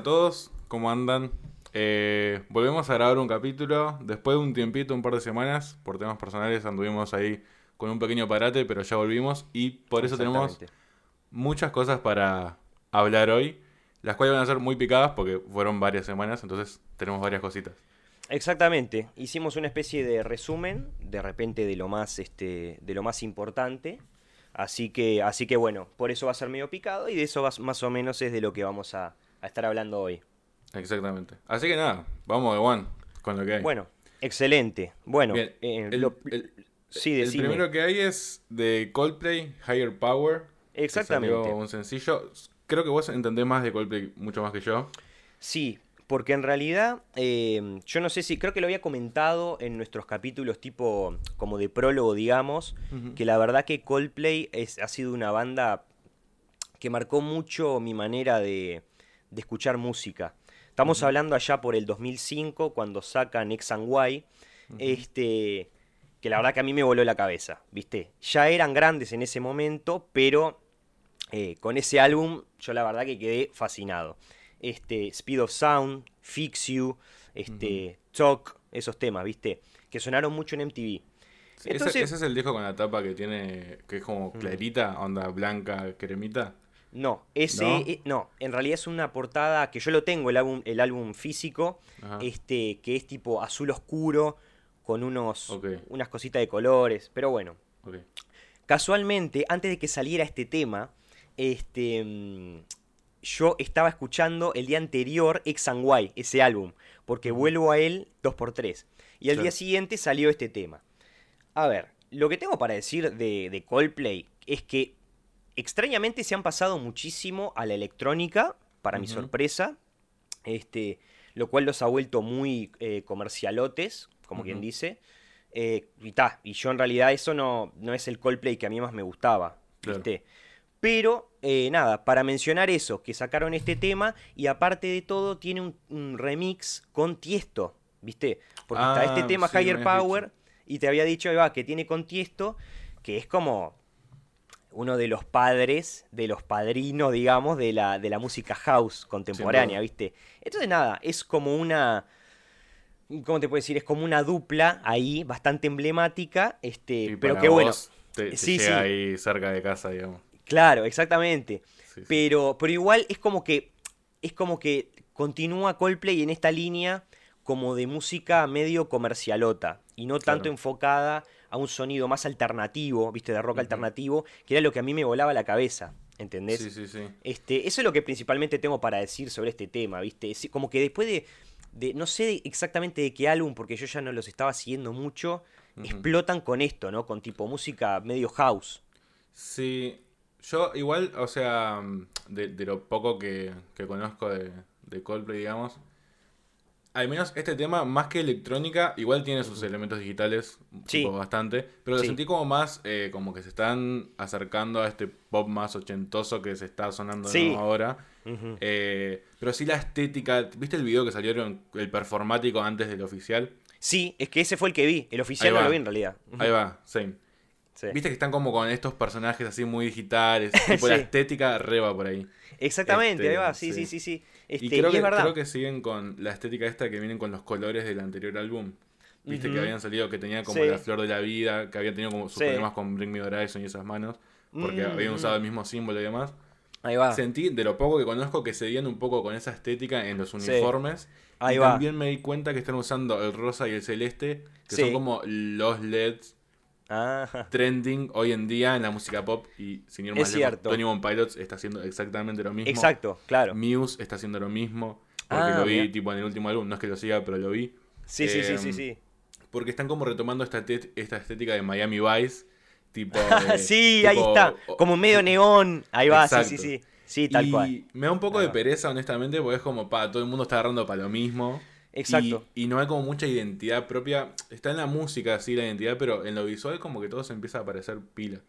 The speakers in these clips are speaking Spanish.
a todos, ¿cómo andan? Eh, volvemos a grabar un capítulo después de un tiempito, un par de semanas, por temas personales anduvimos ahí con un pequeño parate, pero ya volvimos y por eso tenemos muchas cosas para hablar hoy, las cuales van a ser muy picadas porque fueron varias semanas, entonces tenemos varias cositas. Exactamente, hicimos una especie de resumen, de repente de lo más, este, de lo más importante, así que, así que bueno, por eso va a ser medio picado y de eso más o menos es de lo que vamos a, a estar hablando hoy. Exactamente. Así que nada, vamos de one con lo que hay. Bueno, excelente. Bueno, eh, el, sí, el primero que hay es de Coldplay, Higher Power. Exactamente. un sencillo. Creo que vos entendés más de Coldplay mucho más que yo. Sí, porque en realidad, eh, yo no sé si, creo que lo había comentado en nuestros capítulos tipo como de prólogo, digamos, que la verdad que Coldplay es, ha sido una banda que marcó mucho mi manera de, de escuchar música. Estamos hablando allá por el 2005, cuando sacan X and Y, este, que la verdad que a mí me voló la cabeza, ¿viste? Ya eran grandes en ese momento, pero eh, con ese álbum yo la verdad que quedé fascinado. Este, Speed of Sound, Fix You, este, Talk, esos temas, ¿viste? Que sonaron mucho en MTV. ese, es el disco con la tapa que tiene, que es como clarita, onda blanca, cremita. No, ese eh, ¿No? en realidad es una portada que yo lo tengo el álbum, el álbum físico, este, que es tipo azul oscuro con unos unas cositas de colores, pero bueno. Casualmente, antes de que saliera este tema, este mm, yo estaba escuchando el día anterior X and Y, ese álbum, porque vuelvo a él 2x3. Y al día siguiente salió este tema. A ver, lo que tengo para decir de, de Coldplay es que extrañamente se han pasado muchísimo a la electrónica, para mi sorpresa, este, lo cual los ha vuelto muy eh, comercialotes, como quien dice. Eh, y, y yo en realidad eso no, no es el Coldplay que a mí más me gustaba. Pero, eh, nada, para mencionar eso, que sacaron este tema y aparte de todo tiene un, remix con Tiesto, ¿viste? Porque está este ah, tema Higher Power y te había dicho, va, que tiene con Tiesto, que es como uno de los padres, de los padrinos, digamos, de la, de la música house contemporánea, ¿viste? Entonces, nada, es como una. ¿Cómo te puedo decir? Es como una dupla ahí, bastante emblemática, este, pero que bueno. sí, sí. ahí cerca de casa, digamos. Claro, exactamente. pero, pero igual es como que. Es como que continúa Coldplay en esta línea como de música medio comercialota y no tanto enfocada a un sonido más alternativo, viste, de rock alternativo, que era lo que a mí me volaba la cabeza. ¿Entendés? Sí, sí, sí. Este, eso es lo que principalmente tengo para decir sobre este tema, ¿viste? como que después de, de, no sé exactamente de qué álbum, porque yo ya no los estaba siguiendo mucho, explotan con esto, ¿no? Con tipo música medio house. Sí, yo igual, o sea, de, lo poco que, conozco de, de Coldplay, digamos, al menos este tema, más que electrónica, igual tiene sus elementos digitales, sí. bastante, pero lo sentí como más, eh, como que se están acercando a este pop más ochentoso que se está sonando ahora. Eh, pero sí la estética, ¿viste el video que salieron, el performático antes del oficial? Sí, es que ese fue el que vi, el oficial no lo vi en realidad. Ahí va, same. Viste que están como con estos personajes así muy digitales, tipo la estética reba por ahí. Exactamente, ahí va, sí, sí, sí, sí. Y este, creo, que, creo que siguen con la estética esta que vienen con los colores del anterior álbum. Viste que habían salido que tenía como la flor de la vida, que había tenido como sus problemas con Bring Me Horizon y esas manos, porque habían usado el mismo símbolo y demás. Ahí va. Sentí, de lo poco que conozco, que seguían un poco con esa estética en los uniformes. Ahí y va. también me di cuenta que están usando el rosa y el celeste, que son como los LEDs trending hoy en día en la música pop y sin ir más lejos, Tony One Pilots está haciendo exactamente lo mismo. Exacto, claro. Muse está haciendo lo mismo. Porque ah, lo vi tipo en el último álbum, no es que lo siga, pero lo vi. Sí, sí, sí, sí, em, sí. Porque están como retomando esta, esta estética de Miami Vice. Tipo. sí, ahí está. Como medio neón. Ahí va, sí, sí, sí. Sí, tal y cual. Me da un poco de pereza, honestamente, porque es como, pa, todo el mundo está agarrando para lo mismo. Exacto. Y, no hay como mucha identidad propia. Está en la música, sí, la identidad, pero en lo visual como que todo se empieza a parecer pila.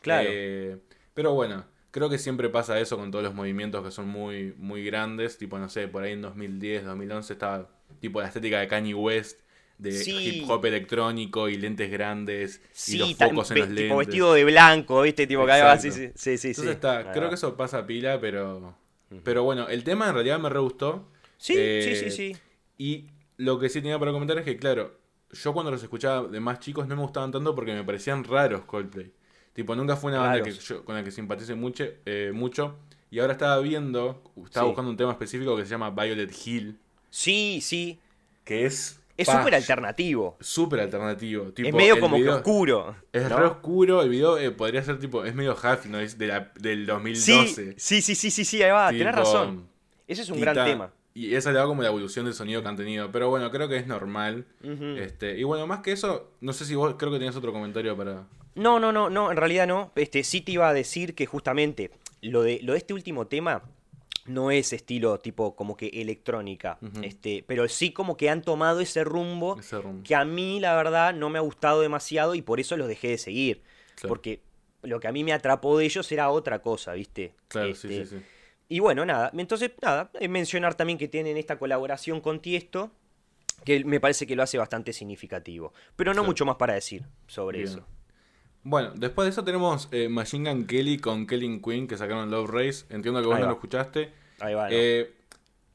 Claro. Eh, pero bueno, creo que siempre pasa eso con todos los movimientos que son muy, muy grandes. Tipo, no sé, por ahí en 2010, 2011 estaba tipo la estética de Kanye West. De hip hop electrónico y lentes grandes y los focos en los lentes. vestido de blanco, ¿viste? Tipo que sí, sí, sí, sí, Entonces está, creo que eso pasa pila, pero Pero bueno, el tema en realidad me re gustó. Sí, sí, sí, sí. Y lo que sí tenía para comentar es que, claro, yo cuando los escuchaba de más chicos no me gustaban tanto porque me parecían raros Coldplay. Tipo, nunca fue una banda que yo, con la que simpatice mucho, eh, mucho. Y ahora estaba viendo, estaba buscando un tema específico que se llama Violet Hill. Sí, sí. Que es. Es súper alternativo. Súper alternativo. es medio como que oscuro. Es re oscuro. El video eh, podría ser tipo. Es medio half, ¿no? Es de la, del 2012. Sí, sí, sí, sí, sí, ahí va. Tienes razón. Ese es un gran tema. Y esa le da como la evolución del sonido que han tenido. Pero bueno, creo que es normal. este Y bueno, más que eso, no sé si vos creo que tenías otro comentario para. No, no, no, no, en realidad no. Este, sí te iba a decir que justamente lo de, lo de este último tema no es estilo tipo como que electrónica, este, pero sí como que han tomado ese rumbo, que a mí la verdad no me ha gustado demasiado y por eso los dejé de seguir, porque lo que a mí me atrapó de ellos era otra cosa, ¿viste? Claro, sí, sí, sí. Y bueno, nada, entonces nada, mencionar también que tienen esta colaboración con Tiesto, que me parece que lo hace bastante significativo, pero no mucho más para decir sobre eso. Bueno, después de eso tenemos eh, Machine Gun Kelly con Kelly Quinn que sacaron Love Race. Entiendo que vos no lo escuchaste. Ahí va. Eh,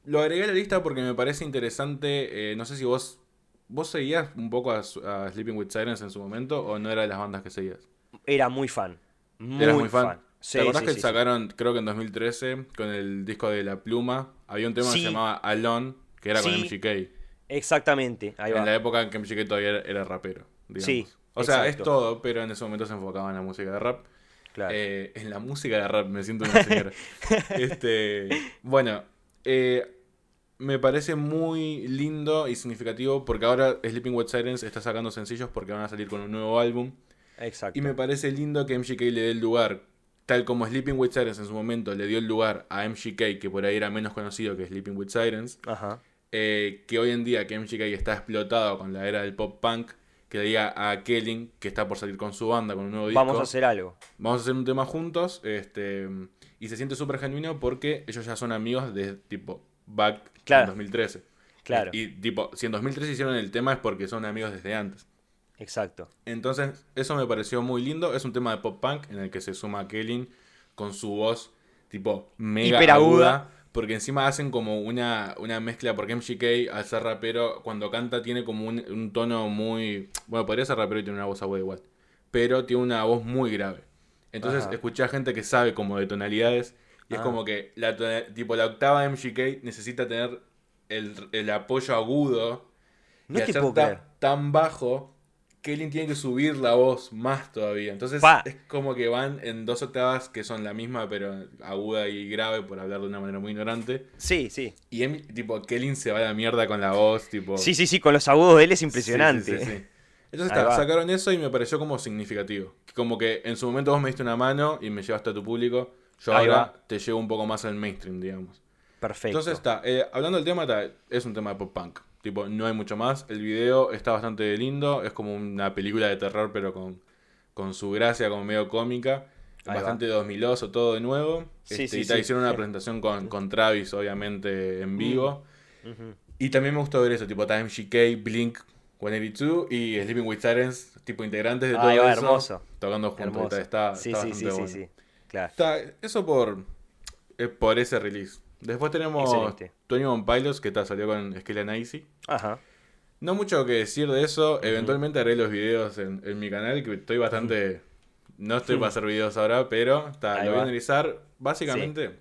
lo agregué a la lista porque me parece interesante. Eh, no sé si vos vos seguías un poco a, Sleeping with Sirens en su momento o no era de las bandas que seguías. Era muy fan. Muy ¿Eras muy fan? ¿Te acordás que sacaron, creo que en 2013, con el disco de La Pluma, había un tema que se llamaba Alone, que era con MGK? Exactamente, ahí va. En la época en que MGK todavía era, rapero. Digamos. Sí, o sea, es todo, pero en ese momento se enfocaba en la música de rap. Claro. Eh, en la música de rap, me siento una señora. este, bueno, eh, me parece muy lindo y significativo porque ahora Sleeping with Sirens está sacando sencillos porque van a salir con un nuevo álbum. Exacto. Y me parece lindo que MGK le dé el lugar, tal como Sleeping with Sirens en su momento le dio el lugar a MGK, que por ahí era menos conocido que Sleeping with Sirens. Ajá. Eh, que hoy en día que MGK está explotado con la era del pop punk, que le diga a Kelly que está por salir con su banda, con un nuevo disco. Vamos a hacer algo. Vamos a hacer un tema juntos. Este, y se siente súper genuino porque ellos ya son amigos de tipo back en 2013. Claro. Y, tipo, si en 2013 hicieron el tema es porque son amigos desde antes. Exacto. Entonces, eso me pareció muy lindo. Es un tema de pop punk en el que se suma Kelly con su voz tipo mega aguda porque encima hacen como una, una mezcla, porque MGK al ser rapero, cuando canta tiene como un, tono muy... Bueno, podría ser rapero y tiene una voz aguda igual, pero tiene una voz muy grave. Entonces escuché a gente que sabe como de tonalidades y es ah. como que la, tipo, la octava de MGK necesita tener el, apoyo agudo no y hacer tan bajo Kelly tiene que subir la voz más todavía. Entonces es como que van en dos octavas que son la misma, pero aguda y grave, por hablar de una manera muy ignorante. Sí, sí. Y tipo, Kelly se va a la mierda con la voz, tipo. Sí, sí, sí, con los agudos de él es impresionante. Sí, sí, Entonces sacaron eso y me pareció como significativo. Como que en su momento vos me diste una mano y me llevaste a tu público. Yo ahora te llevo un poco más al mainstream, digamos. Perfecto. Entonces está, eh, hablando del tema, es un tema de pop punk. Tipo, no hay mucho más. El video está bastante lindo. Es como una película de terror, pero con, con su gracia, como medio cómica. bastante 2000oso, todo de nuevo. Sí, este, y hicieron una presentación con, con, Travis, obviamente, en vivo. Y también me gustó ver eso, tipo Time GK, Blink 182 y Sleeping with Sirens, tipo integrantes de todo eso. hermoso. Tocando juntos. Está, sí, sí, sí, sí, sí, claro. eso por, eh, por ese release. Después tenemos Tony One Pilots, que está, salió con Skeleton Icy. Ajá. No mucho que decir de eso. Eventualmente haré los videos en, mi canal, que estoy bastante... No estoy para hacer videos ahora, pero está, lo voy a analizar. Básicamente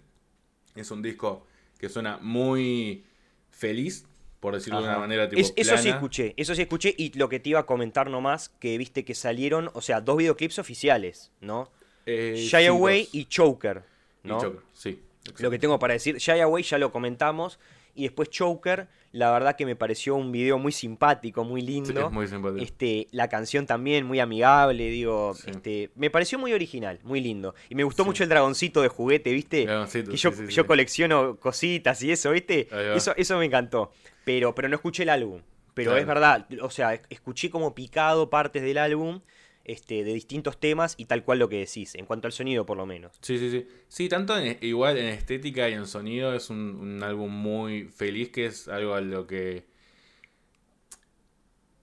es un disco que suena muy feliz, por decirlo de una manera tipo Eso sí escuché, eso sí escuché y lo que te iba a comentar nomás, que viste que salieron, o sea, dos videoclips oficiales, ¿no? Eh, Shy Away y Choker, ¿no? Y Choker, sí lo que tengo para decir. Shy Away ya lo comentamos. Y después Choker, la verdad que me pareció un video muy simpático, muy lindo. muy simpático. Este, la canción también muy amigable, digo, este, me pareció muy original, muy lindo. Y me gustó mucho el dragoncito de juguete, ¿viste? que yo, yo colecciono cositas y eso, ¿viste? Eso, eso me encantó. Pero, pero no escuché el álbum. Pero es verdad, o sea, escuché como picado partes del álbum este, de distintos temas y tal cual lo que decís, en cuanto al sonido por lo menos. Sí, sí, sí. Sí, tanto igual en estética y en sonido es un, álbum muy feliz, que es algo a lo que...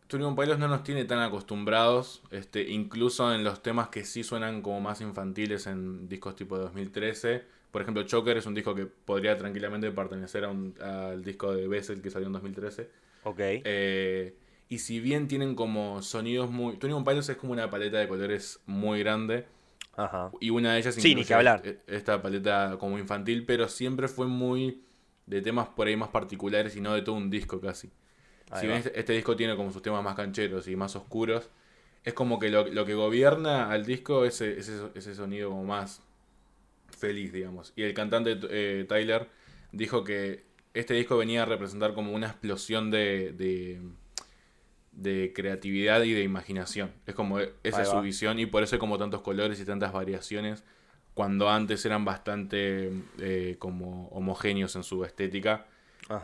Tony Pilots no nos tiene tan acostumbrados, este, incluso en los temas que sí suenan como más infantiles en discos tipo de 2013. Por ejemplo, Choker es un disco que podría tranquilamente pertenecer a un, al disco de Bessel que salió en 2013. Ok. Eh, y si bien tienen como sonidos muy... Tony Pilots es como una paleta de colores muy grande. Ajá. Y una de ellas sí, ni que hablar. E, esta paleta como infantil, pero siempre fue muy de temas por ahí más particulares y no de todo un disco casi si bien este, este, disco tiene como sus temas más cancheros y más oscuros, es como que lo, que gobierna al disco es ese, ese, sonido como más feliz, digamos. Y el cantante eh, Tyler dijo que este disco venía a representar como una explosión de, de, creatividad y de imaginación. Es como esa es su visión y por eso hay como tantos colores y tantas variaciones cuando antes eran bastante eh, como homogéneos en su estética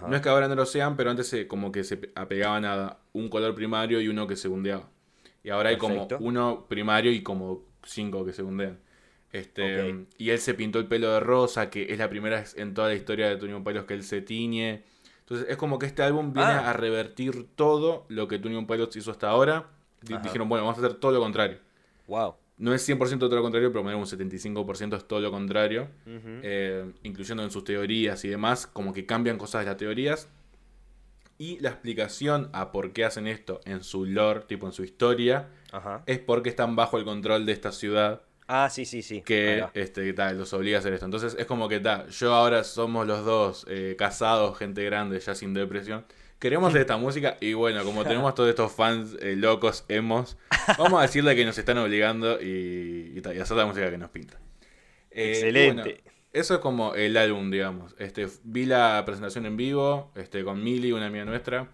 no es que ahora no lo sean, pero antes se, como que se apegaban a un color primario y uno que segundeaba. Y ahora hay como uno primario y como cinco que segundean. Este, Y él se pintó el pelo de rosa, que es la primera vez en toda la historia de Tunion Pilots que él se tiñe. Entonces es como que este álbum viene ah. a revertir todo lo que Tunion Pilots hizo hasta ahora. Dijeron, bueno, vamos a hacer todo lo contrario. Wow no es 100% todo lo contrario, pero un 75% es todo lo contrario, eh, incluyendo en sus teorías y demás, como que cambian cosas de las teorías. Y la explicación a por qué hacen esto en su lore, tipo en su historia, es porque están bajo el control de esta ciudad. Ah, sí, sí, sí. Que este, los obliga a hacer esto. Entonces es como que ta, yo ahora somos los dos eh, casados, gente grande, ya sin depresión queremos de esta música y bueno, como tenemos todos estos fans eh, locos, hemos, vamos a decirle que nos están obligando y, y, hacer la música que nos pinta. Eh, Excelente. eso es como el álbum, digamos. Este, vi la presentación en vivo este, con Mili, una amiga nuestra.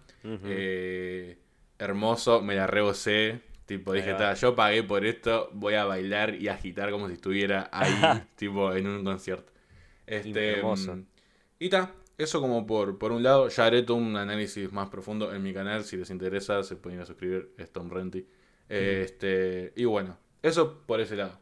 Hermoso, me la rebosé. Tipo, dije, yo pagué por esto, voy a bailar y agitar como si estuviera ahí, tipo, en un concierto. Este, hermoso. Mm, y ta, eso como por, por un lado, ya haré todo un análisis más profundo en mi canal, si les interesa se pueden ir a suscribir, es Tom Renty. Este, y bueno, eso por ese lado.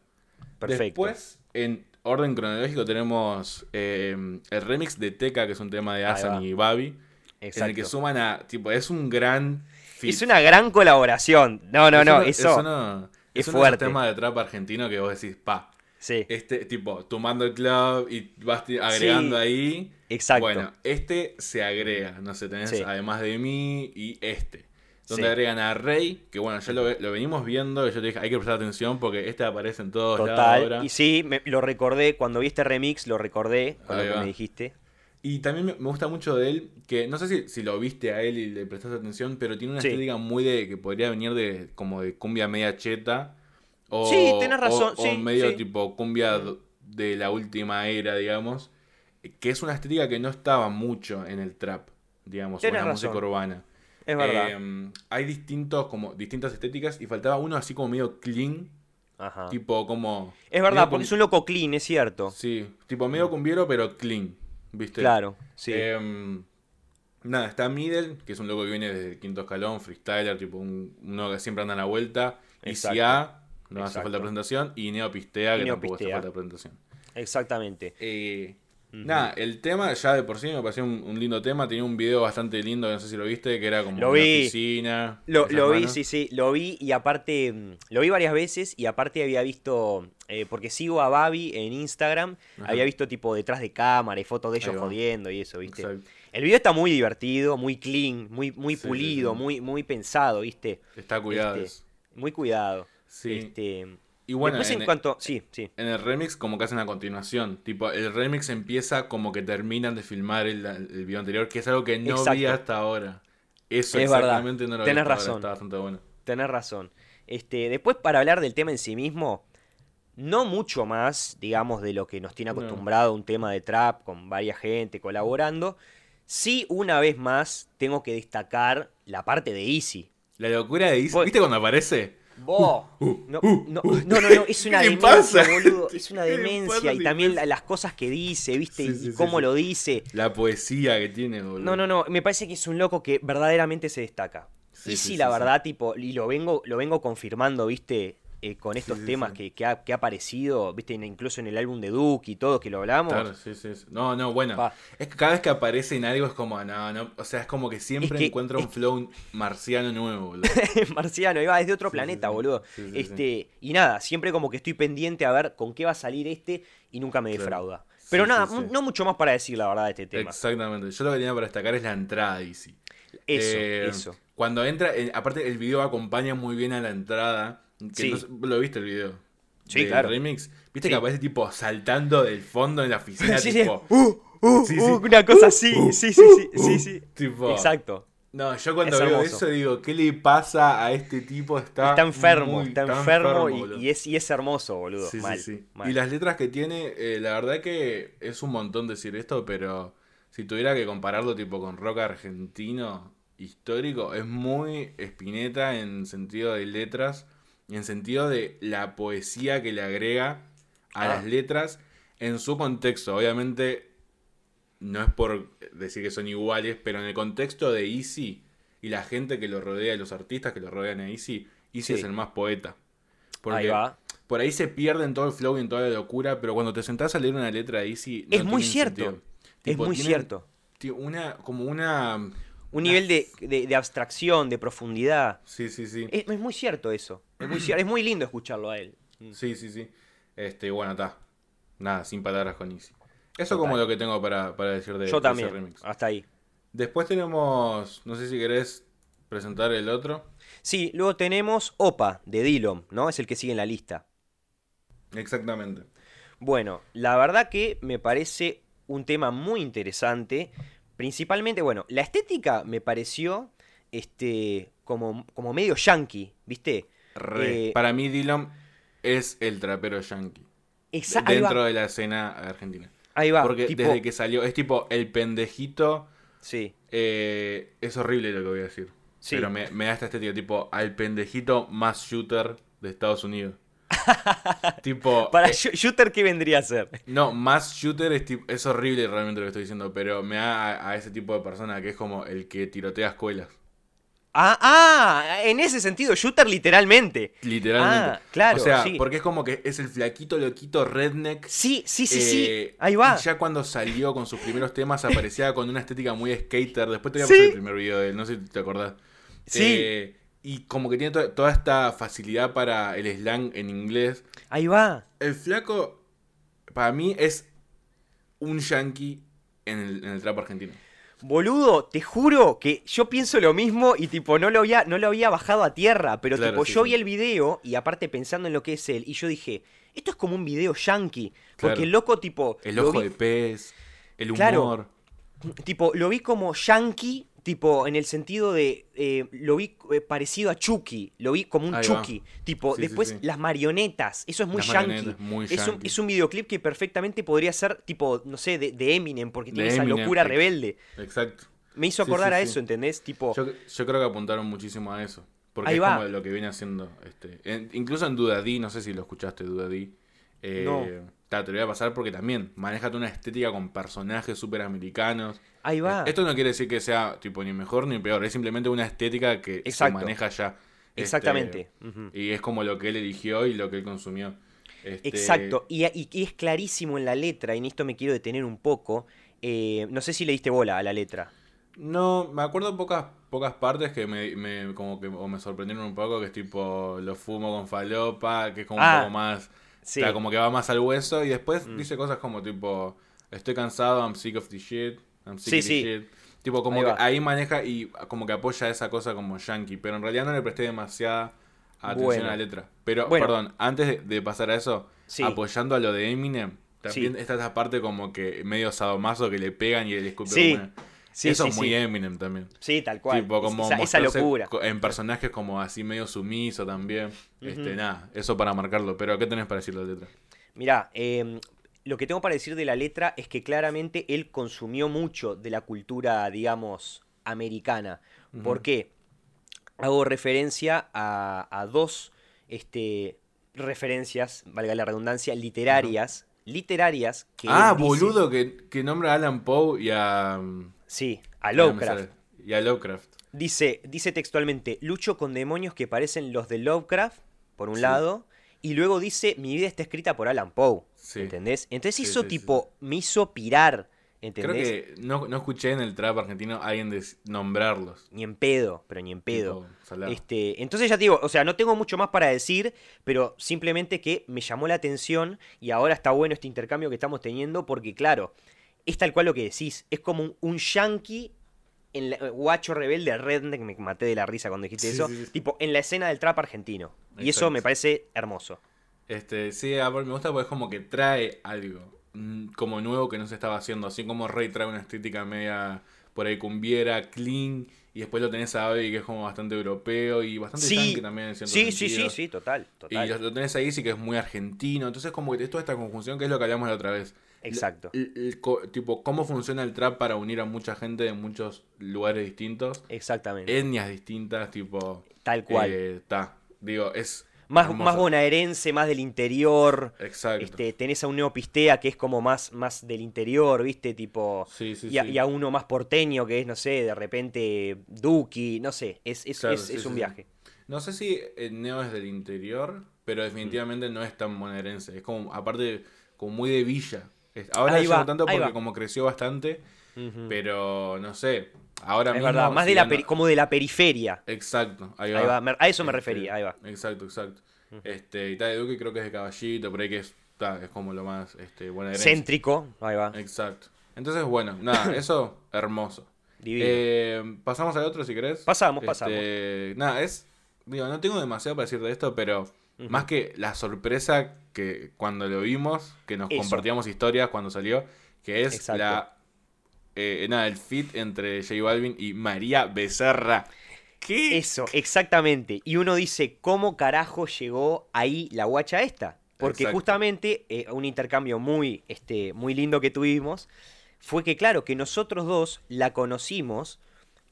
Perfecto. Después, en orden cronológico, tenemos eh, el remix de Teca, que es un tema de Asan y Babi. En el que suman a, tipo, es un gran... Es una gran colaboración. No, no, no, eso... Es, es fuerte. tema de trap argentino que vos decís, pa, Sí. Este, tipo, tomando el club y vas agregando ahí. Exacto. Bueno, este se agrega, no sé, tenés además de mí y este. Donde agregan a Rey, que bueno, ya lo, lo, venimos viendo, y yo te dije, hay que prestar atención porque este aparece en todos Total. Y sí, me, lo recordé, cuando vi este remix, lo recordé, cuando me dijiste. Y también me, gusta mucho de él, que no sé si, si, lo viste a él y le prestaste atención, pero tiene una estética muy de, que podría venir de como de cumbia media cheta o, sí, tenés razón. O, medio tipo cumbia de la última era, digamos. Que es una estética que no estaba mucho en el trap, digamos, en la música urbana. Es verdad. Em, hay distintos, como, distintas estéticas y faltaba uno así como medio clean. Ajá. Tipo como. Es verdad, porque es un loco clean, es cierto. Sí, tipo medio mm. cumbiero, pero clean. ¿Viste? Claro, sí. Em, nada, está Middle, que es un loco que viene desde el quinto escalón, freestyler, tipo uno que siempre anda a la vuelta. Y no hace falta presentación. Y Neopistea, que tampoco hace falta presentación. Exactamente. Eh, nada, el tema ya de por sí me pareció un, lindo tema. Tenía un video bastante lindo, no sé si lo viste, que era como lo una oficina. Lo, vi, sí, sí, lo vi y aparte, mm, lo vi varias veces y aparte había visto, eh, porque sigo a Babi en Instagram, había visto tipo detrás de cámara y fotos de ellos jodiendo y eso, ¿viste? El video está muy divertido, muy clean, muy, muy pulido, Muy, muy pensado, ¿viste? Está cuidado. Este, muy cuidado. Sí. Este, y bueno, en, en, cuanto. Sí, sí. En el remix, como que hacen a continuación. Tipo, el remix empieza como que terminan de filmar el, el video anterior, que es algo que no vi hasta ahora. Eso es exactamente no lo Tenés razón. Está bastante bueno. Tenés razón. Este, después, para hablar del tema en sí mismo, no mucho más, digamos, de lo que nos tiene acostumbrado un tema de trap con varias gente colaborando. Sí, una vez más, tengo que destacar la parte de Easy. La locura de Easy. ¿Viste cuando aparece? Vos. Uh, uh, no, uh, no, no, no, es una demencia, boludo. Es una demencia. Y también las cosas que dice, ¿viste? y cómo lo dice. La poesía que tiene, boludo. No, no, no. Me parece que es un loco que verdaderamente se destaca. y sí, la verdad, tipo, y lo vengo, lo vengo confirmando, ¿viste? Eh, con estos temas Que, que, ha, que, ha, aparecido, viste, incluso en el álbum de Duke y todo, que lo hablamos. Claro, sí, sí. No, no, bueno. Es que cada vez que aparece en algo es como, no, no, o sea, es como que siempre encuentra un flow marciano nuevo, boludo. marciano, iba desde otro planeta, boludo. este, y nada, siempre como que estoy pendiente a ver con qué va a salir este y nunca me defrauda. Pero nada, no mucho más para decir la verdad de este tema. Exactamente. Yo lo que tenía para destacar es la entrada, Easy. Eso, eh, eso. Cuando entra, eh, aparte el video acompaña muy bien a la entrada. Que ¿Lo viste el video? Sí, claro. remix. ¿Viste que aparece tipo saltando del fondo en la oficina? sí, tipo, sí. Uh, uh, uh, una cosa así. sí, sí, sí, sí, sí. Tipo, Exacto. No, yo cuando veo eso digo, ¿qué le pasa a este tipo? Está, está enfermo, está, enfermo, y, es, y es hermoso, boludo. Sí, sí, sí. Y las letras que tiene, eh, la verdad que es un montón decir esto, pero si tuviera que compararlo tipo con rock argentino histórico, es muy espineta en sentido de letras en sentido de la poesía que le agrega a las ah. letras en su contexto. Obviamente no es por decir que son iguales, pero en el contexto de Easy y la gente que lo rodea, y los artistas que lo rodean a Easy, Easy es el más poeta. Porque ahí va. Por ahí se pierde en todo el flow y en toda la locura, pero cuando te sentás a leer una letra de Easy. es muy cierto. es muy cierto. Una, como una. Un nivel de, abstracción, de profundidad. Sí, sí, sí. Es, muy cierto eso. Es muy, es muy lindo escucharlo a él. Sí, sí, sí. Este, bueno, está. Nada, sin palabras con Easy. Eso como lo que tengo para, decir de, Yo también, remix. Hasta ahí. Después tenemos, no sé si querés presentar el otro. Sí, luego tenemos Opa de Dillon, ¿no? Es el que sigue en la lista. Exactamente. Bueno, la verdad que me parece un tema muy interesante. Principalmente, bueno, la estética me pareció este, como, como medio yankee, ¿viste? Eh, para mí Dillon es el trapero yankee. Exacto. Dentro de la escena argentina. Ahí va. Porque desde que salió, es tipo el pendejito. Sí. Eh, es horrible lo que voy a decir. Sí. Pero me, da esta estética, tipo, al pendejito más shooter de Estados Unidos. tipo. Para eh, shooter, ¿qué vendría a ser? No, más shooter es, es horrible realmente lo que estoy diciendo, pero me da a ese tipo de persona que es como el que tirotea escuelas. Ah, ah, en ese sentido, shooter literalmente. Literalmente. Ah, claro. O sea, porque es como que es el flaquito loquito redneck. Sí, sí, sí, sí. Eh, Ahí va. Y ya cuando salió con sus primeros temas aparecía con una estética muy skater. Después te voy a pasar el primer video de él, no sé si te acordás. Sí. Eh, y como que tiene toda esta facilidad para el slang en inglés. Ahí va. El flaco, para mí, es un yankee en el, en el trap argentino. Boludo, te juro que yo pienso lo mismo y tipo no lo había, no lo había bajado a tierra, pero tipo yo vi el video y aparte pensando en lo que es él y yo dije, esto es como un video yankee, porque el loco tipo... El ojo de pez, el humor. tipo, lo vi como yankee Tipo, en el sentido de. Eh, lo vi eh, parecido a Chucky. Lo vi como un Chucky. Tipo, después las marionetas. Eso es muy yankee. es, un, es, un, videoclip que perfectamente podría ser, tipo, no sé, de, Eminem, porque tiene esa locura rebelde. Exacto. Me hizo acordar a eso, ¿entendés? Tipo. Yo, creo que apuntaron muchísimo a eso. Porque es como lo que viene haciendo. Este, incluso en Dudadí, no sé si lo escuchaste, Dudadí. Eh, no. te lo voy a pasar porque también maneja una estética con personajes súper americanos. Ahí va. Esto no quiere decir que sea tipo ni mejor ni peor, es simplemente una estética que se maneja ya. Este, Exactamente. Y es como lo que él eligió y lo que él consumió. Este, Exacto. Y, es clarísimo en la letra, y en esto me quiero detener un poco. Eh, no sé si le diste bola a la letra. No, me acuerdo pocas pocas partes que me, como que me sorprendieron un poco, que es tipo lo fumo con falopa, que es como un ah, poco más, sí. como que va más al hueso y después mm. dice cosas como tipo estoy cansado, I'm sick of the shit sí, sí. Tipo, como que ahí maneja y como que apoya esa cosa como yankee. Pero en realidad no le presté demasiada atención a la letra. Pero, perdón, antes de, pasar a eso, apoyando a lo de Eminem, también está esa parte como que medio sadomaso que le pegan y le escupe sí. Eso es muy Eminem también. Sí, tal cual. Tipo, como esa, locura. En personajes como así medio sumiso también. Este, nada, eso para marcarlo. Pero ¿qué tenés para decir la letra? Mirá, eh, lo que tengo para decir de la letra es que claramente él consumió mucho de la cultura, digamos, americana. ¿Por qué? Hago referencia a, dos este, referencias, valga la redundancia, literarias. Literarias que. Ah, boludo, que, que, nombra a Alan Poe y a. Mm, sí, a Lovecraft. Y a Lovecraft. Dice, dice textualmente: Lucho con demonios que parecen los de Lovecraft por un lado, y luego dice, mi vida está escrita por Alan Poe, ¿entendés? Entonces hizo tipo, me hizo pirar Creo que no, escuché en el trap argentino a alguien nombrarlos. Ni en pedo, pero ni en pedo. este, entonces ya te digo, o sea, no tengo mucho más para decir, pero simplemente que me llamó la atención y ahora está bueno este intercambio que estamos teniendo porque, claro, es tal cual lo que decís. Es como un, yankee en la, guacho rebelde redneck, me maté de la risa cuando dijiste eso, tipo en la escena del trap argentino. Y eso me parece hermoso. Este, sí, me gusta porque es como que trae algo. Mm, como nuevo que no se estaba haciendo. Así como Rey trae una estética media por ahí cumbiera, clean, y después lo tenés a Abby que es como bastante europeo y bastante sí, también sí, sí, sí, sí, total, Y lo, tenés ahí sí que es muy argentino. Entonces como que tenés toda esta conjunción que es lo que hablamos la otra vez. Exacto. tipo, cómo funciona el trap para unir a mucha gente de muchos lugares distintos. Exactamente. Etnias distintas, tipo. Tal cual. Está. Digo, es más, más bonaerense, más del interior. Exacto. Este, tenés a un neopistea que es como más, más del interior, ¿viste? Tipo. Sí, sí, y, a, y, a, uno más porteño que es, no sé, de repente Duki, no sé. Es, es, es, un viaje. No sé si el neo es del interior, pero definitivamente no es tan bonaerense. Es como, aparte, como muy de villa. Ahora no va, tanto porque como creció bastante, pero no sé. Ahora es verdad, más de la como de la periferia. Exacto, ahí va. A eso me este, refería, ahí va. Exacto, exacto. Este, y tal de Duque creo que es de Caballito, pero ahí que es, es como lo más este, Céntrico, ahí va. Exacto. Entonces, bueno, nada, eso hermoso. Eh, pasamos al otro si querés. Pasamos, este, pasamos. Nada, es. Digo, no tengo demasiado para decir de esto, pero más que la sorpresa que cuando lo vimos, que nos compartíamos historias cuando salió, que es la eh, nada, el fit entre J Balvin y María Becerra. ¿Qué? Eso, exactamente. Y uno dice, ¿cómo carajo llegó ahí la guacha esta? Porque justamente eh, un intercambio muy, este, muy lindo que tuvimos fue que, claro, que nosotros dos la conocimos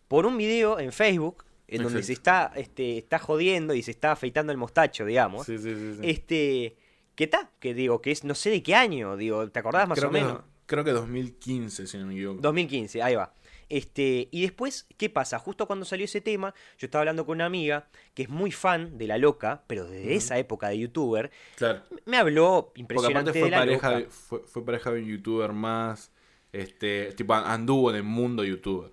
por un video en Facebook en donde se está, este, está jodiendo y se está afeitando el mostacho, digamos. Sí, sí, sí, este, ¿qué tal? Que digo, que es no sé de qué año, digo, ¿te acordás más o menos? creo que 2015, si no me equivoco. 2015, ahí va. Este, y después, ¿qué pasa? Justo cuando salió ese tema, yo estaba hablando con una amiga que es muy fan de La Loca, pero desde esa época de youtuber. Claro. Me habló impresionante fue de La pareja, Fue, fue, pareja de un youtuber más. Este, tipo, anduvo en el mundo youtuber.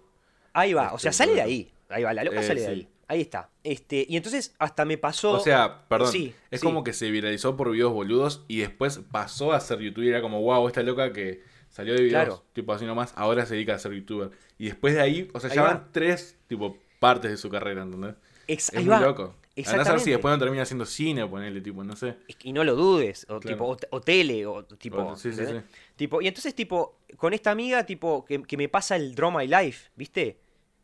Ahí va, o sea, este, sale de ahí. Ahí va, La Loca sale de ahí. Ahí está. Este, y entonces hasta me pasó. O sea, perdón. es como que se viralizó por videos boludos y después pasó a ser youtuber. Era como, wow, esta loca que Salió de videos, tipo así nomás, ahora se dedica a ser youtuber. Y después de ahí, o sea, ya van tres, tipo, partes de su carrera, ¿entendés? es muy loco. A no saber si después no termina haciendo cine o ponerle, tipo, no sé. Y no lo dudes, o tipo, o, tele, o tipo. sí, sí, sí. Tipo, y entonces, tipo, con esta amiga, tipo, que, que me pasa el Draw My Life, ¿viste?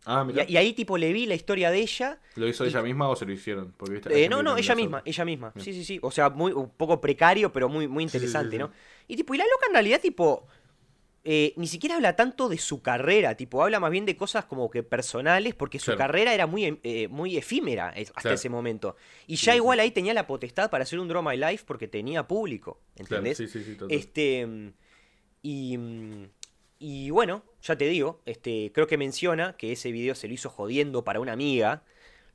Ah. Y, ahí, tipo, le vi la historia de ella. ¿Lo hizo ella misma o se lo hicieron? Porque, eh, no, no, ella misma, ella misma. Sí, sí, sí. O sea, muy, un poco precario, pero muy, muy interesante, ¿no? Y tipo, y la loca en realidad, tipo, eh, ni siquiera habla tanto de su carrera, tipo, habla más bien de cosas como que personales, porque su carrera era muy, eh, muy efímera hasta ese momento. Y ya igual ahí tenía la potestad para hacer un Draw My Life porque tenía público, ¿entendés? Sí, sí, sí, este, y, y bueno, ya te digo, este, creo que menciona que ese video se lo hizo jodiendo para una amiga,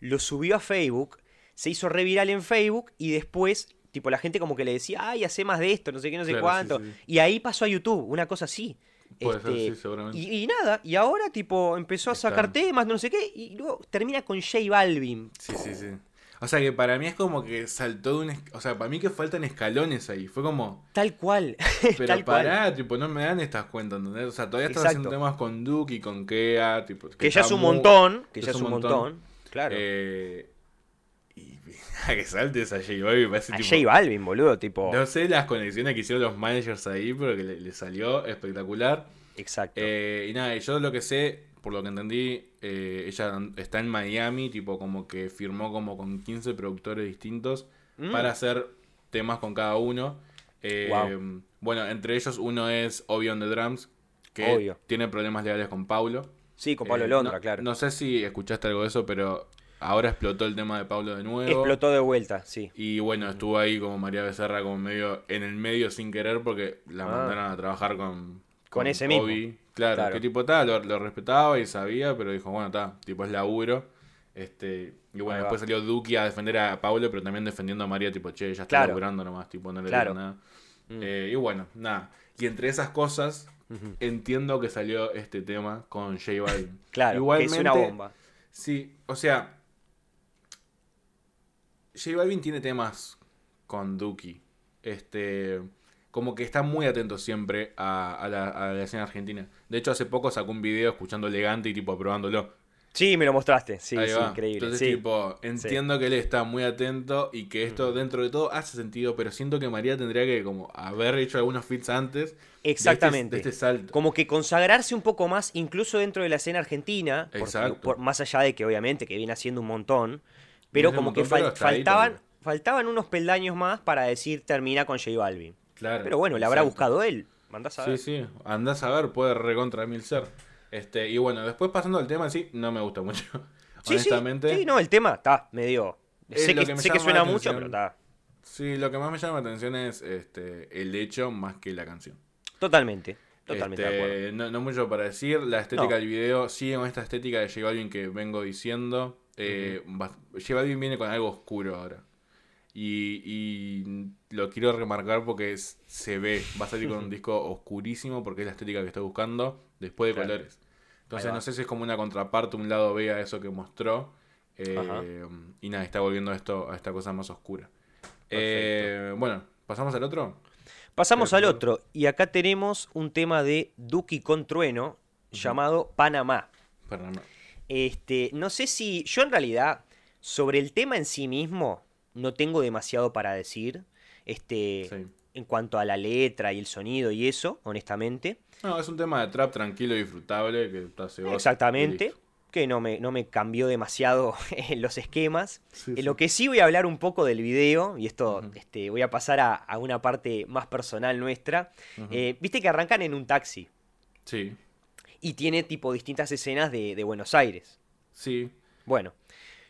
lo subió a Facebook, se hizo reviral en Facebook y después Tipo, la gente como que le decía, ay, hace más de esto, no sé qué, no sé cuánto. Y ahí pasó a YouTube, una cosa así. Puede este, seguramente. Y, nada, y ahora, tipo, empezó a sacar temas, no sé qué, y luego termina con J Balvin. Sí, sí, sí. O sea que para mí es como que saltó de un. O sea, para mí que faltan escalones ahí. Fue como. Tal cual. Pero Tal pará, tipo, no me dan estas cuentas, ¿entendés? O sea, todavía estás haciendo temas con Duke y con Kea, tipo. Que, ya es un montón. Que ya es un montón. Claro. Eh, que saltes a J Balvin. Parece, a J Balvin, boludo, tipo. No sé las conexiones que hicieron los managers ahí, pero que le, salió espectacular. Exacto. Eh, y nada, yo lo que sé, por lo que entendí, eh, ella está en Miami, tipo como que firmó como con 15 productores distintos mm. para hacer temas con cada uno. Eh, bueno, entre ellos uno es Obvio on the Drums, que tiene problemas legales con Paulo. Sí, con Pablo Londra, claro. No sé si escuchaste algo de eso, pero Ahora explotó el tema de Pablo de nuevo. Explotó de vuelta, sí. Y bueno, estuvo ahí como María Becerra como medio en el medio sin querer porque la ah. mandaron a trabajar con, con, ese mismo. Claro, que tipo tal, lo, respetaba y sabía, pero dijo, bueno, está, tipo es laburo. Este, Y bueno, después salió Duki a defender a Pablo, pero también defendiendo a María, tipo, che, ya está claro. nomás, tipo, no le claro. nada. Mm. Eh, y bueno, nada. Y entre esas cosas, entiendo que salió este tema con J Balvin. claro, Igualmente, que es una bomba. Sí, o sea, J Balvin tiene temas con Duki. Este, como que está muy atento siempre a, la, escena argentina. De hecho, hace poco sacó un video escuchando elegante y tipo aprobándolo. Sí, me lo mostraste, sí, sí, increíble. Entonces, tipo, entiendo que él está muy atento y que esto dentro de todo hace sentido, pero siento que María tendría que como haber hecho algunos fits antes. Este Exactamente. De este, salto. Como que consagrarse un poco más, incluso dentro de la escena argentina, por, más allá de que obviamente que viene haciendo un montón, pero como que faltaban, faltaban unos peldaños más para decir termina con J Balvin. Pero bueno, le habrá buscado él. Mandás a ver. Sí, sí, andás a ver, puede recontra mil ser. Este, y bueno, después pasando al tema, sí, no me gusta mucho. honestamente. Sí, no, el tema está medio. Sé, que, suena mucho, pero está. Sí, lo que más me llama la atención es este, el hecho más que la canción. Totalmente. Totalmente este, No, mucho para decir. La estética del video sigue con esta estética de J Balvin que vengo diciendo. Eh, J Balvin viene con algo oscuro ahora. Y, lo quiero remarcar porque se ve, va a salir con un disco oscurísimo porque es la estética que estoy buscando, después de colores. Entonces no sé si es como una contraparte, un lado B a eso que mostró. Eh, y nada, está volviendo esto a esta cosa más oscura. Eh, bueno, ¿pasamos al otro? Pasamos al otro. Y acá tenemos un tema de Duki con Trueno llamado Panamá. Panamá. Este, no sé si. Yo en realidad, sobre el tema en sí mismo, no tengo demasiado para decir. Este, En cuanto a la letra y el sonido y eso, honestamente. No, es un tema de trap tranquilo y disfrutable que Exactamente. Que no me, no me cambió demasiado en los esquemas. En Lo que sí voy a hablar un poco del video, y esto este, voy a pasar a, una parte más personal nuestra. Eh, viste que arrancan en un taxi. Sí. Y tiene tipo distintas escenas de, de Buenos Aires. Sí. Bueno,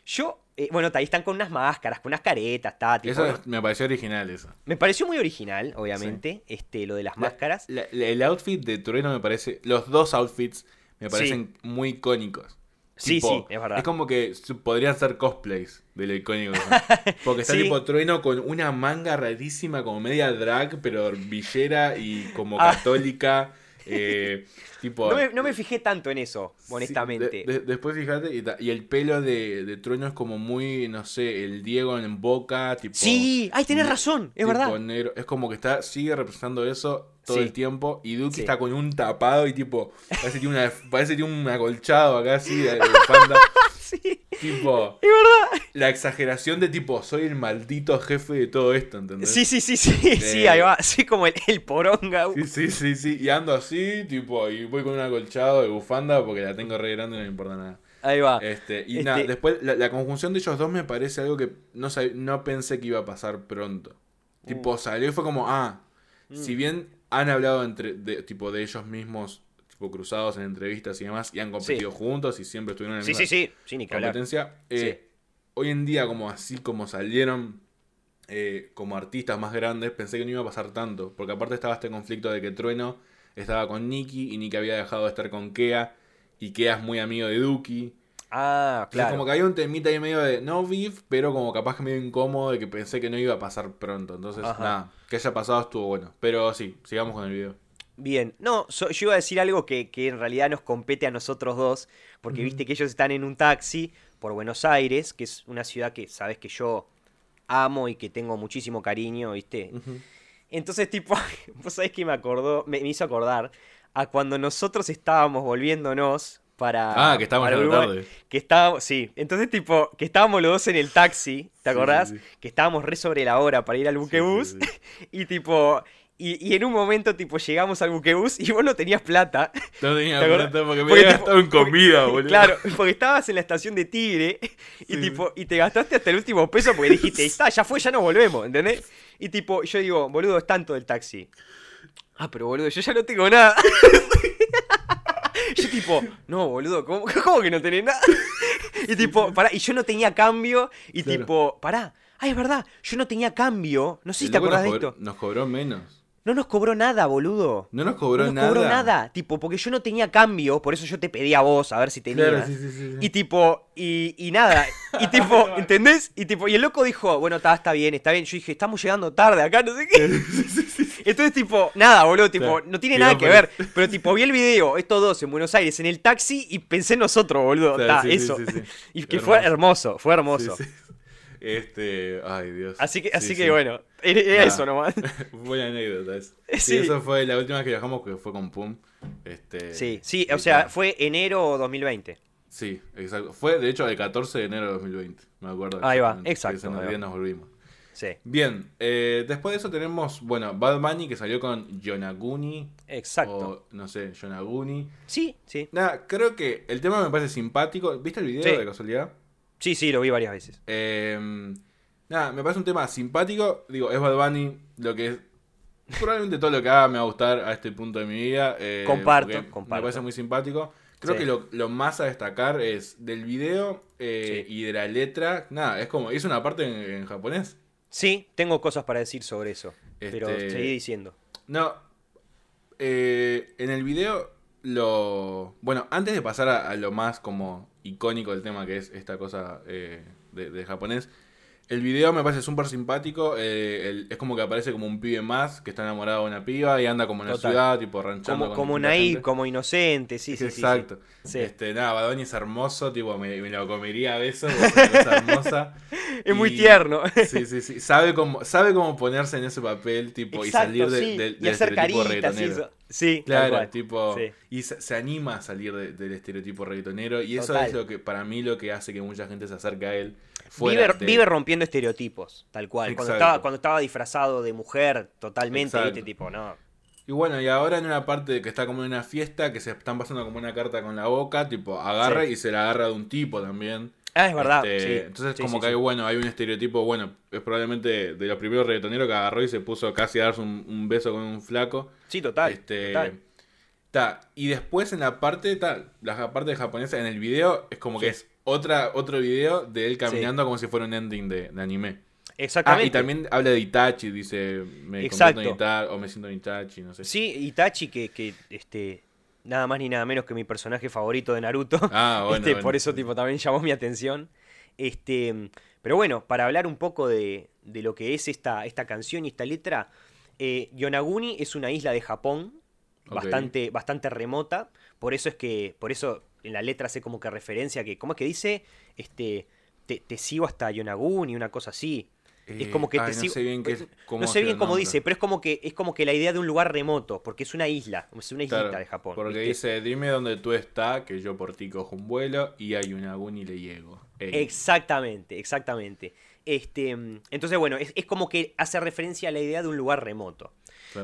yo eh, bueno, ahí están con unas máscaras, con unas caretas, está. eso me pareció original, eso. Me pareció muy original, obviamente, este, lo de las máscaras. el outfit de Trueno me parece. Los dos outfits me parecen muy icónicos. Sí, sí, es verdad. Es como que podrían ser cosplays de lo icónico. Porque está tipo Trueno con una manga rarísima, como media drag, pero villera y como ah. católica. Eh, tipo, no, me, fijé tanto en eso, honestamente. después fíjate, y, el pelo de, Trueno es como muy, no sé, el Diego en boca. Tipo, sí, ay, tenés razón, es verdad. Es como que está sigue representando eso todo el tiempo. Y Duke está con un tapado y tipo, parece que tiene, una, parece un acolchado acá así de, de sí. Tipo. Verdad. La exageración de tipo, soy el maldito jefe de todo esto, ¿entendés? Sí, sí, sí, sí. sí, ahí va. Así como el, poronga. Sí, sí, sí, sí. Y ando así, tipo, y voy con un acolchado de bufanda porque la tengo re grande y no me importa nada. Ahí va. Este, y nada, este después la, conjunción de ellos dos me parece algo que no, no pensé que iba a pasar pronto. Tipo, uh. salió y fue como, ah, mm. si bien han hablado entre, de, tipo, de ellos mismos cruzados en entrevistas y demás, y han competido juntos y siempre estuvieron en sí, sí, sí. Sí, ni competencia. Eh, hoy en día, como así como salieron eh, como artistas más grandes, pensé que no iba a pasar tanto, porque aparte estaba este conflicto de que Trueno estaba con Nicky y Nicky había dejado de estar con Kea, y Kea es muy amigo de Duki. Ah, claro. como que había un temita ahí medio de no beef, pero como capaz que medio incómodo de que pensé que no iba a pasar pronto. Entonces, nada, que haya pasado estuvo bueno. Pero sí, sigamos con el video. Bien, no, yo iba a decir algo que, en realidad nos compete a nosotros dos, porque viste que ellos están en un taxi por Buenos Aires, que es una ciudad que sabes que yo amo y que tengo muchísimo cariño, ¿viste? Entonces, tipo, vos sabés que me acordó, me, hizo acordar a cuando nosotros estábamos volviéndonos para. Ah, que estábamos en la tarde. Que estábamos, sí. Entonces, tipo, que estábamos los dos en el taxi, ¿te acordás? Que estábamos re sobre la hora para ir al buquebús. y tipo, y, en un momento, tipo, llegamos al buquebús y vos no tenías plata. No tenía plata porque me había gastado en comida, boludo. Claro, porque estabas en la estación de Tigre y tipo, y te gastaste hasta el último peso porque dijiste, está, ya fue, ya no volvemos, ¿entendés? Y tipo, yo digo, boludo, es tanto del taxi. Ah, pero boludo, yo ya no tengo nada. yo tipo, no, boludo, ¿cómo, cómo que no tenés nada? y tipo, pará, y yo no tenía cambio y tipo, pará. Ay, es verdad, yo no tenía cambio. No sé si te acordás de esto. Nos cobró menos. No nos cobró nada, boludo. No nos cobró no nos nada. cobró nada. Tipo, porque yo no tenía cambio, por eso yo te pedí a vos a ver si tenías. Claro, sí, sí, sí, Y tipo, y, y nada. Y tipo, ¿entendés? Y tipo, y el loco dijo, bueno, está, está bien, está bien. Yo dije, estamos llegando tarde acá, no sé qué. Entonces, tipo, nada, boludo, tipo, no tiene nada que ver. Pero tipo, vi el video, estos dos en Buenos Aires, en el taxi, y pensé en nosotros, boludo. Está, eso. y que fue hermoso, fue hermoso. Este, ay Dios. Así que, así que bueno, era, eso nomás. Buena anécdota. Sí. eso fue la última vez que viajamos que fue con Pum. Este, sí, sí, o sea, fue enero 2020. Sí, exacto. Fue de hecho el 14 de enero de 2020, me acuerdo. Ahí va, exacto. Ese día nos volvimos. Sí. Bien, eh, después de eso tenemos, bueno, Bad Bunny que salió con Yonaguni. Exacto. O, no sé, Yonaguni. Sí, sí. Nada, creo que el tema me parece simpático. ¿Viste el video de casualidad? Sí, sí, lo vi varias veces. Em, nada, me parece un tema simpático. Digo, es Bad Bunny, lo que es. Probablemente todo lo que haga me va a gustar a este punto de mi vida. Eh, comparto, comparto. Me parece muy simpático. Creo que lo, más a destacar es del video eh, y de la letra. Nada, es como, hizo una parte en, japonés. Sí, tengo cosas para decir sobre eso. Pero este, seguí diciendo. No, eh, en el video lo... Bueno, antes de pasar a, lo más como icónico del tema, que es esta cosa eh, de, japonés, el video me parece súper simpático. Eh, es como que aparece como un pibe más que está enamorado de una piba y anda como en la ciudad, tipo ranchando. Como, como naive, como inocente, sí, sí. Exacto. Sí, Este, nada, Badoni es hermoso, tipo, me, lo comería a besos, es una cosa hermosa. es muy tierno. Sí, sí, sí. Sabe cómo, sabe cómo ponerse en ese papel, tipo, y salir de, del y hacer caritas, Sí, claro, tipo, y se, anima a salir del estereotipo reggaetonero y eso es lo que para mí lo que hace que mucha gente se acerque a él. Vive, rompiendo estereotipos, tal cual. Cuando estaba, cuando estaba disfrazado de mujer totalmente, este tipo, no. Y bueno, y ahora en una parte que está como en una fiesta, que se están pasando como una carta con la boca, tipo, agarra y se la agarra de un tipo también. Ah, es verdad. Este, entonces, como que hay, bueno, hay un estereotipo, bueno, es probablemente de los primeros reggaetoneros que agarró y se puso casi a darse un, beso con un flaco. Sí, total. Este, y después en la parte, ta, la parte japonesa, en el video, es como que es otra, otro video de él caminando como si fuera un ending de, anime. Exactamente. Ah, y también habla de Itachi, dice, me Exacto. Itachi, o me siento Itachi, no sé. Sí, Itachi que, que este, nada más ni nada menos que mi personaje favorito de Naruto. Ah, bueno, este, Por eso tipo también llamó mi atención. Este, pero bueno, para hablar un poco de, de lo que es esta, esta canción y esta letra, eh, Yonaguni es una isla de Japón, bastante, bastante remota. Por eso es que, por eso en la letra hace como que referencia que, ¿cómo es que dice? Este, te, te sigo hasta Yonaguni, una cosa así es como que te no sé bien, cómo, no sé bien cómo dice, pero es como que es como que la idea de un lugar remoto, porque es una isla, es una islita de Japón. Porque dice, dime dónde tú estás, que yo por ti cojo un vuelo y hay un agún y le llego. Exactamente, exactamente. Este, entonces, bueno, es, como que hace referencia a la idea de un lugar remoto.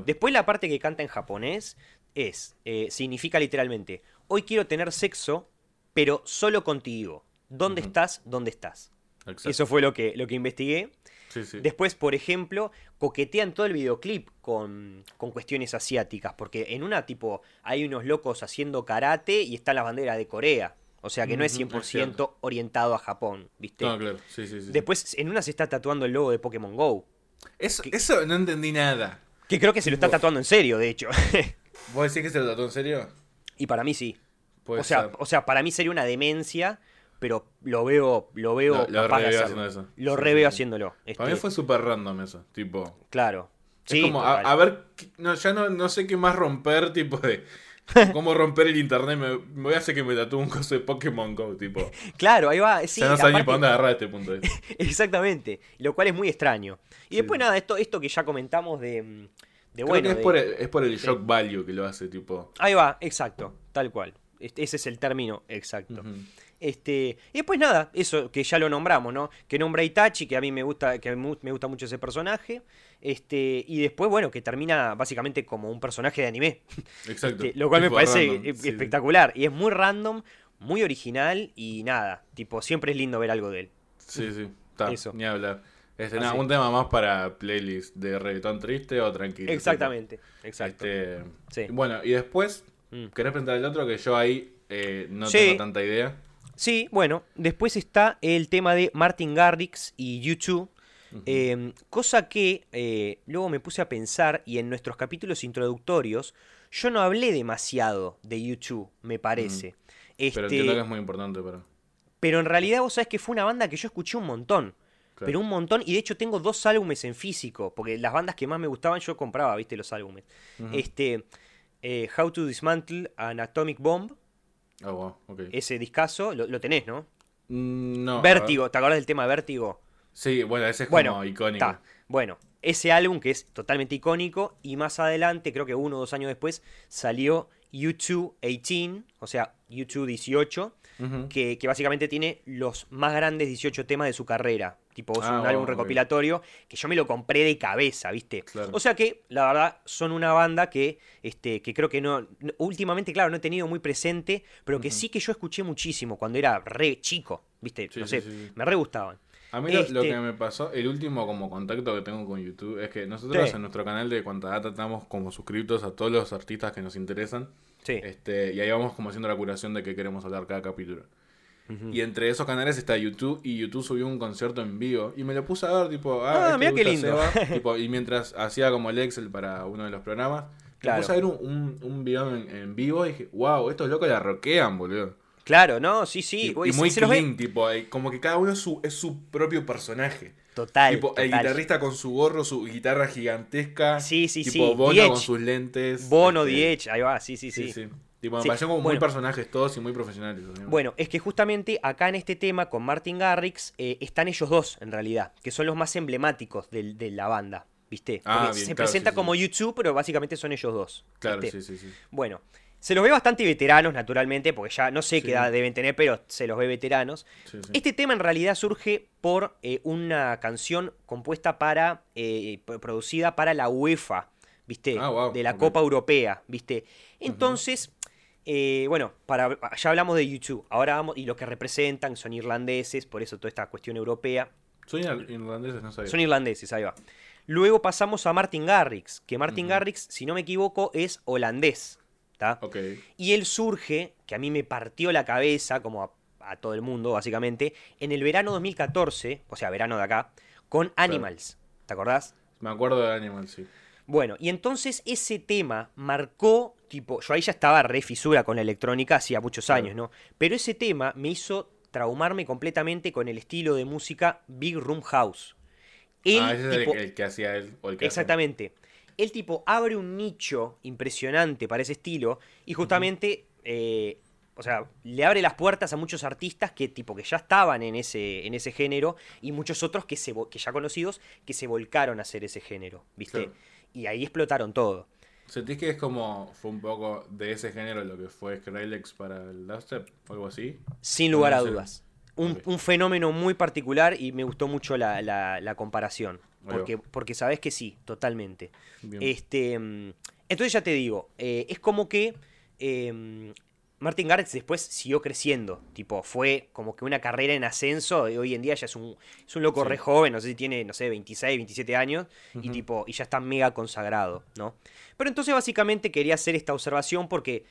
Después la parte que canta en japonés es, eh, significa literalmente, hoy quiero tener sexo, pero solo contigo. ¿Dónde estás? ¿Dónde estás? Eso fue lo que, lo que investigué. Después, por ejemplo, coquetean todo el videoclip con, cuestiones asiáticas, porque en una tipo hay unos locos haciendo karate y está la bandera de Corea. O sea que no es 100% orientado a Japón, ¿viste? Ah, claro. Sí, Después, en una se está tatuando el logo de Pokémon Go. Eso, eso no entendí nada. Que creo que se lo está tatuando en serio, de hecho. ¿Vos decís que se lo tatuó en serio? Y para mí sí. o sea, o sea, para mí sería una demencia pero lo veo, lo veo lo, lo haciendo eso. Lo reveo haciéndolo. Para mí este fue súper random eso, tipo. Claro. Es como, a, ver, no, ya no, no sé qué más romper, tipo de. ¿Cómo romper el internet? Me, voy a hacer que me tatúe un coso de Pokémon Go, tipo. Claro, ahí va. Sí, ya no sabes ni para dónde agarrar este punto. Exactamente. Lo cual es muy extraño. Y después, nada, esto, esto que ya comentamos de. De bueno, es, por el, es por el shock value que lo hace, tipo. Ahí va, exacto, tal cual. Ese es el término exacto. Este, y después nada, eso que ya lo nombramos, ¿no? Que nombra Itachi, que a mí me gusta, que me gusta mucho ese personaje. Este, y después, bueno, que termina básicamente como un personaje de anime. Exacto. Este, lo cual me parece espectacular. Y es muy random, muy original y nada. Tipo, siempre es lindo ver algo de él. Sí, sí. Eso. Ni hablar. Este, nada, un tema más para playlist de reggaetón triste o tranquilo. Exactamente. Exacto. Este, bueno, y después, mm. ¿querés presentar el otro? Que yo ahí eh, no tengo tanta idea. Sí, bueno, después está el tema de Martin Garrix y YouTube, Em, cosa que eh, luego me puse a pensar y en nuestros capítulos introductorios yo no hablé demasiado de YouTube, me parece. pero entiendo este, que es muy importante para... Pero en realidad vos sabés que fue una banda que yo escuché un montón. Pero un montón, y de hecho tengo dos álbumes en físico, porque las bandas que más me gustaban yo compraba, viste, los álbumes. Este, eh, How to Dismantle an Atomic Bomb. Oh, Ese discazo, lo, tenés, ¿no? Mm, no. Vértigo, ¿te acordás del tema Vértigo? Sí, bueno, ese es como icónico. Bueno, ese álbum que es totalmente icónico, y más adelante, creo que uno o dos años después, salió YouTube 18, o sea, YouTube 18, que, básicamente tiene los más grandes 18 temas de su carrera. Tipo, es ah, un álbum recopilatorio que yo me lo compré de cabeza, ¿viste? O sea que, la verdad, son una banda que, este, que creo que no. Últimamente, claro, no he tenido muy presente, pero que sí que yo escuché muchísimo cuando era re chico, ¿viste? no sé, me re gustaban. A mí lo, este que me pasó, el último como contacto que tengo con YouTube es que nosotros en nuestro canal de Cuanta Data estamos como suscritos a todos los artistas que nos interesan. Sí. Este, y ahí vamos como haciendo la curación de qué queremos hablar cada capítulo. Y entre esos canales está YouTube y YouTube subió un concierto en vivo y me lo puse a ver tipo, ah, ah mira qué lindo. tipo, y mientras hacía como el Excel para uno de los programas, me puse a ver un, un, video en, vivo y dije, wow, estos locos la roquean, boludo. Claro, ¿no? Sí, sí. Y, muy clean, tipo, como que cada uno es su, es su propio personaje. Total, tipo, El guitarrista con su gorro, su guitarra gigantesca. Sí, sí, tipo, sí. Bono con sus lentes. Bono, este, ahí va, sí, sí, sí. sí, Tipo, me como muy personajes todos y muy profesionales. Bueno, es que justamente acá en este tema con Martin Garrix eh, están ellos dos, en realidad, que son los más emblemáticos de, de la banda, ¿viste? Ah, se presenta como YouTube, pero básicamente son ellos dos. Claro, sí, sí, sí. Bueno, se los ve bastante veteranos, naturalmente, porque ya no sé qué edad deben tener, pero se los ve veteranos. Este tema en realidad surge por eh, una canción compuesta para, eh, producida para la UEFA, ¿viste? Ah, de la Copa Europea, ¿viste? Entonces, eh, bueno, para, ya hablamos de YouTube, ahora vamos, y lo que representan son irlandeses, por eso toda esta cuestión europea. Son irlandeses, no sabía. Son irlandeses, ahí va. Luego pasamos a Martin Garrix, que Martin Garrix, si no me equivoco, es holandés. Y él surge, que a mí me partió la cabeza, como a, todo el mundo, básicamente, en el verano 2014, o sea, verano de acá, con Animals. ¿Te acordás? Me acuerdo de Animals, sí. Bueno, y entonces ese tema marcó, tipo, yo ahí ya estaba re fisura con la electrónica hacía muchos años, ¿no? Pero ese tema me hizo traumarme completamente con el estilo de música Big Room House. ah, ese es el, que hacía él. exactamente el tipo abre un nicho impresionante para ese estilo y justamente, eh, o sea, le abre las puertas a muchos artistas que tipo que ya estaban en ese, en ese género y muchos otros que, se, que ya conocidos que se volcaron a hacer ese género, ¿viste? Y ahí explotaron todo. ¿Sentís que es como, fue un poco de ese género lo que fue Skrillex para el dubstep o algo así? Sin lugar a dudas. Un, fenómeno muy particular y me gustó mucho la, la comparación. Porque, porque sabes que sí, totalmente. Este, mm, entonces ya te digo, eh, es como que em, Martin Garrix después siguió creciendo. Tipo, fue como que una carrera en ascenso. Hoy en día ya es un, es un loco re joven, no sé si tiene, no sé, 26, 27 años. Y tipo, y ya está mega consagrado, ¿no? Pero entonces básicamente quería hacer esta observación porque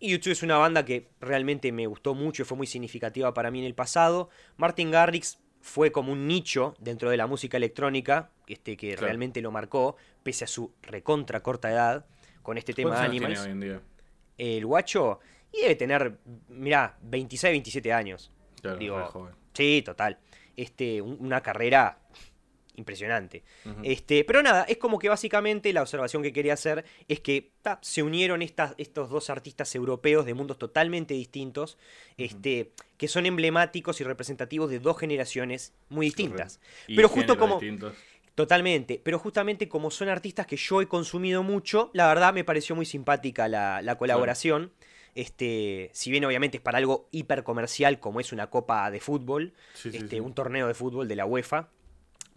YouTube es una banda que realmente me gustó mucho y fue muy significativa para mí en el pasado. Martin Garrix fue como un nicho dentro de la música electrónica, este, que realmente lo marcó, pese a su recontra corta edad, con este tema de Animals. Hoy en día? El guacho, y debe tener, mirá, 26, 27 años. Claro, Digo, joven. Sí, total. Este, una carrera impresionante. este, pero nada, es como que básicamente la observación que quería hacer es que se unieron estas, estos dos artistas europeos de mundos totalmente distintos, este, que son emblemáticos y representativos de dos generaciones muy distintas. Pero justo como... Totalmente, pero justamente como son artistas que yo he consumido mucho, la verdad me pareció muy simpática la, colaboración. Este, si bien obviamente es para algo hiper comercial como es una copa de fútbol, este, un torneo de fútbol de la UEFA,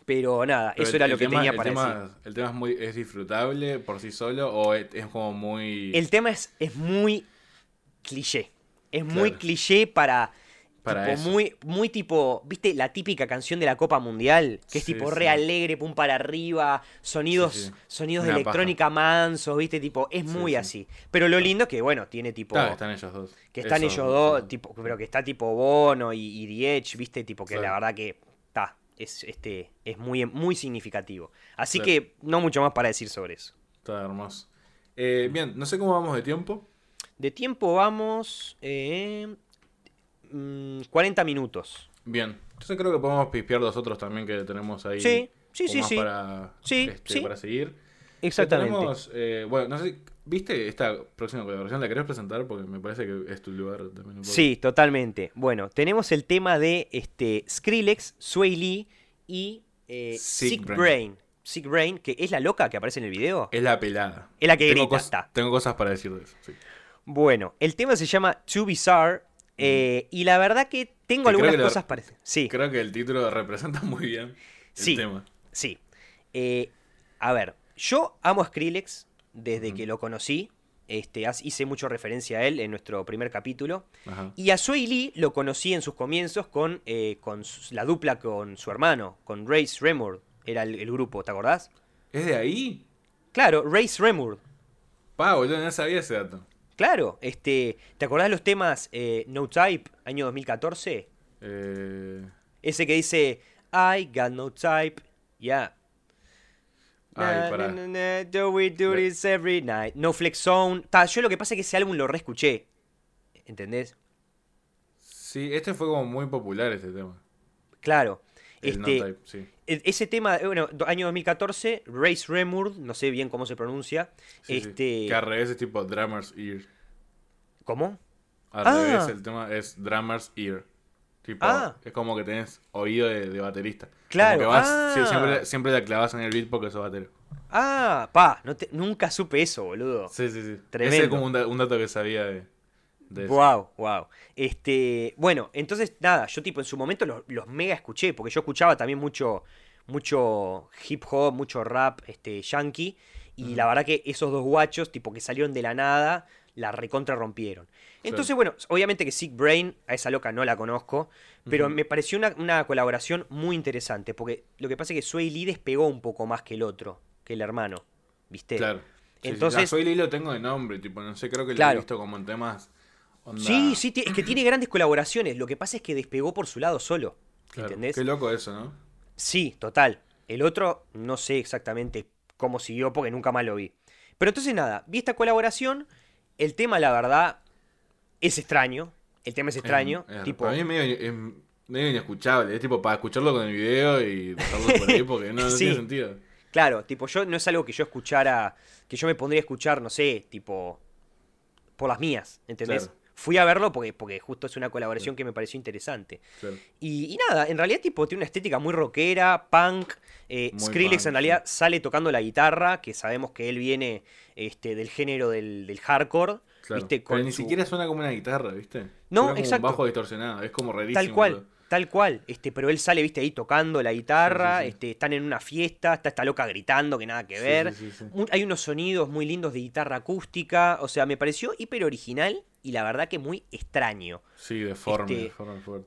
pero nada, eso era lo que tenía para decir. ¿El tema es, muy, es disfrutable por sí solo o es, como muy...? El tema es, es muy cliché. Es muy cliché para... Para muy, muy tipo, ¿viste la típica canción de la Copa Mundial? Que es tipo re alegre, pum para arriba, sonidos, sonidos de electrónica mansos, ¿viste? Tipo, es muy así. Pero lo lindo es que, bueno, tiene tipo. Claro, están ellos dos. Que están ellos dos, tipo, pero que está tipo Bono y, y ¿viste? Tipo, que la verdad que es, este, es muy, muy significativo. Así que no mucho más para decir sobre eso. Está hermoso. Eh, bien, no sé cómo vamos de tiempo. De tiempo vamos 40 mm, minutos. Bien, entonces creo que podemos pispear los otros también que tenemos ahí. Sí, sí, sí, sí. Para, sí, este, para seguir. Exactamente. Tenemos, eh, bueno, no sé, ¿viste esta próxima colaboración? ¿La querés presentar? Porque me parece que es tu lugar también. Sí, totalmente. Bueno, tenemos el tema de este, Skrillex, Sway Lee y eh, Sick, Brain. Sick Brain, que es la loca que aparece en el video. Es la pelada. Es la que tengo grita. tengo cosas para decir de eso. Bueno, el tema se llama Too Bizarre. Eh, y la verdad que tengo algunas cosas para decir. Sí. Creo que el título representa muy bien el sí, tema. Sí. Eh, a ver, yo amo a Skrillex desde que lo conocí. Este, hice mucho referencia a él en nuestro primer capítulo. Y a Sway Lee lo conocí en sus comienzos con, eh, con la dupla con su hermano, con Race Remord. Era el, grupo, ¿te acordás? ¿Es de ahí? Claro, Race Remord. Pa, boludo, no sabía ese dato. Claro, este, ¿te acordás los temas eh, No Type, año 2014? Eh... Ese que dice I got no type, ya. Ay, do we do this every night? No Flex Zone. yo lo que pasa es que ese álbum lo reescuché. ¿Entendés? Sí, este fue como muy popular este tema. Claro. este, e, Ese tema, eh, bueno, año 2014, Race Remurd, no sé bien cómo se pronuncia. este... Que al revés es tipo Drummer's Ear. ¿Cómo? Al revés ah. el tema es Drummer's Ear. Tipo, ah. es como que tenés oído de, baterista. Claro. Ah. siempre, la clavas en el beat porque sos batero. Ah, pa, nunca supe eso, boludo. Sí, sí, sí. Tremendo. Ese es como un, dato que sabía de, de eso. Wow, wow. Este, bueno, entonces nada, yo tipo en su momento los, mega escuché, porque yo escuchaba también mucho, mucho hip hop, mucho rap, este, yankee, y la verdad que esos dos guachos, tipo que salieron de la nada, la recontra rompieron. Entonces, bueno, obviamente que Sick Brain, a esa loca no la conozco, pero me pareció una, colaboración muy interesante, porque lo que pasa es que Sway Lee despegó un poco más que el otro, que el hermano, ¿viste? Claro. Entonces, Sway Lee lo tengo de nombre, tipo, no sé, creo que lo he visto como en temas... Sí, sí, es que tiene grandes colaboraciones, lo que pasa es que despegó por su lado solo, ¿entendés? Qué loco eso, ¿no? Sí, total. El otro no sé exactamente cómo siguió porque nunca más lo vi. Pero entonces nada, vi esta colaboración el tema, la verdad, es extraño. El tema es extraño. tipo... Para mí es medio, medio, inescuchable. Es tipo para escucharlo con el video y dejarlo por ahí porque no, tiene sentido. Claro, tipo, yo no es algo que yo escuchara, que yo me pondría a escuchar, no sé, tipo, por las mías, ¿entendés? Fui a verlo porque, porque justo es una colaboración que me pareció interesante. Y, nada, en realidad tipo tiene una estética muy rockera, punk. Eh, Skrillex en realidad sale tocando la guitarra, que sabemos que él viene este, del género del, hardcore. ¿viste? Pero ni siquiera suena como una guitarra, ¿viste? No, exacto. Un bajo distorsionado, es como rarísimo. Tal cual. Tal cual, este, pero él sale, viste, ahí tocando la guitarra, este, están en una fiesta, está esta loca gritando que nada que ver. Hay unos sonidos muy lindos de guitarra acústica, o sea, me pareció hiper original y la verdad que muy extraño. Sí, deforme, este, deforme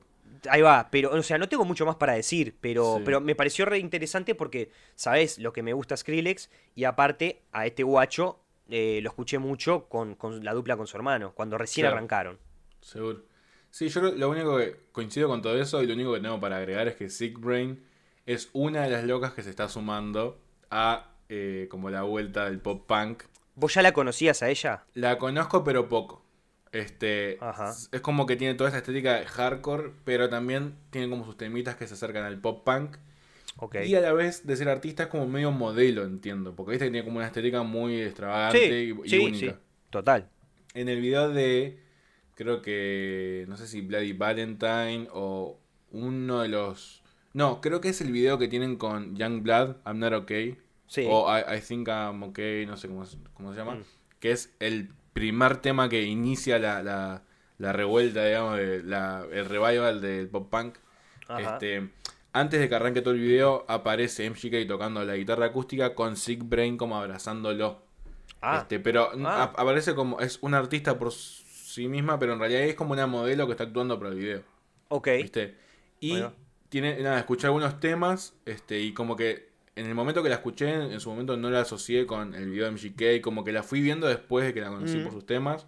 Ahí va, pero, o sea, no tengo mucho más para decir, pero, pero me pareció re interesante porque, ¿sabes? Lo que me gusta Skrillex y aparte a este guacho eh, lo escuché mucho con, la dupla con su hermano, cuando recién arrancaron. Seguro. Sí, yo lo único que coincido con todo eso y lo único que tengo para agregar es que Sick Brain es una de las locas que se está sumando a eh, como la vuelta del pop punk. ¿Vos ya la conocías a ella? La conozco pero poco. Este, es como que tiene toda esa estética de hardcore, pero también tiene como sus temitas que se acercan al pop punk. Y a la vez de ser artista es como medio modelo, entiendo. Porque viste que tiene como una estética muy extravagante y, única. Sí, total. En el video de creo que, no sé si Bloody Valentine o uno de los... No, creo que es el video que tienen con Young Blood, I'm Not Okay. Sí. O I, Think I'm Okay, no sé cómo, cómo se llama. Mm. Que es el primer tema que inicia la, la, la revuelta, digamos, de la, el revival del pop punk. Este, antes de que arranque todo el video, aparece MGK tocando la guitarra acústica con Sick Brain como abrazándolo. Ah. Este, pero ah. aparece como. Es un artista por sí misma, pero en realidad es como una modelo que está actuando para el video. Ok. ¿Viste? Y tiene, nada, escuché algunos temas, este, y como que en el momento que la escuché, en, su momento no la asocié con el video de MGK, como que la fui viendo después de que la conocí mm. por sus temas,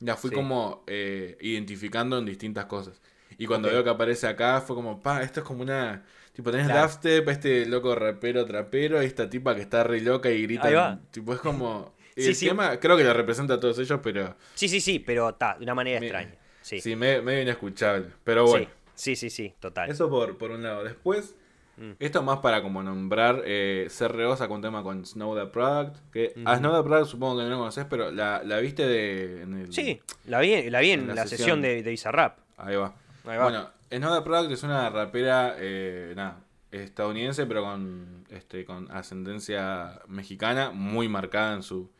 la fui como eh, identificando en distintas cosas. Y cuando veo que aparece acá, fue como, pa, esto es como una. Tipo, tenés claro. Dubstep, este loco rapero, trapero, y esta tipa que está re loca y grita. Tipo, es como. el tema, creo que lo representa a todos ellos, pero. Sí, sí, sí, pero está, de una manera extraña. Sí, sí medio inescuchable. Pero bueno. Sí, sí, sí, total. Eso por, por un lado. Después, mm. esto más para como nombrar, eh, CRO sacó un tema con Snow the Product, que a Snow the Product supongo que no lo conoces, pero la, la viste de... sí, la vi, la vi en, la, sesión, de, de Rap. Ahí va. Bueno, Snow the Product es una rapera, eh, nada, estadounidense, pero con, este, con ascendencia mexicana, muy marcada en su,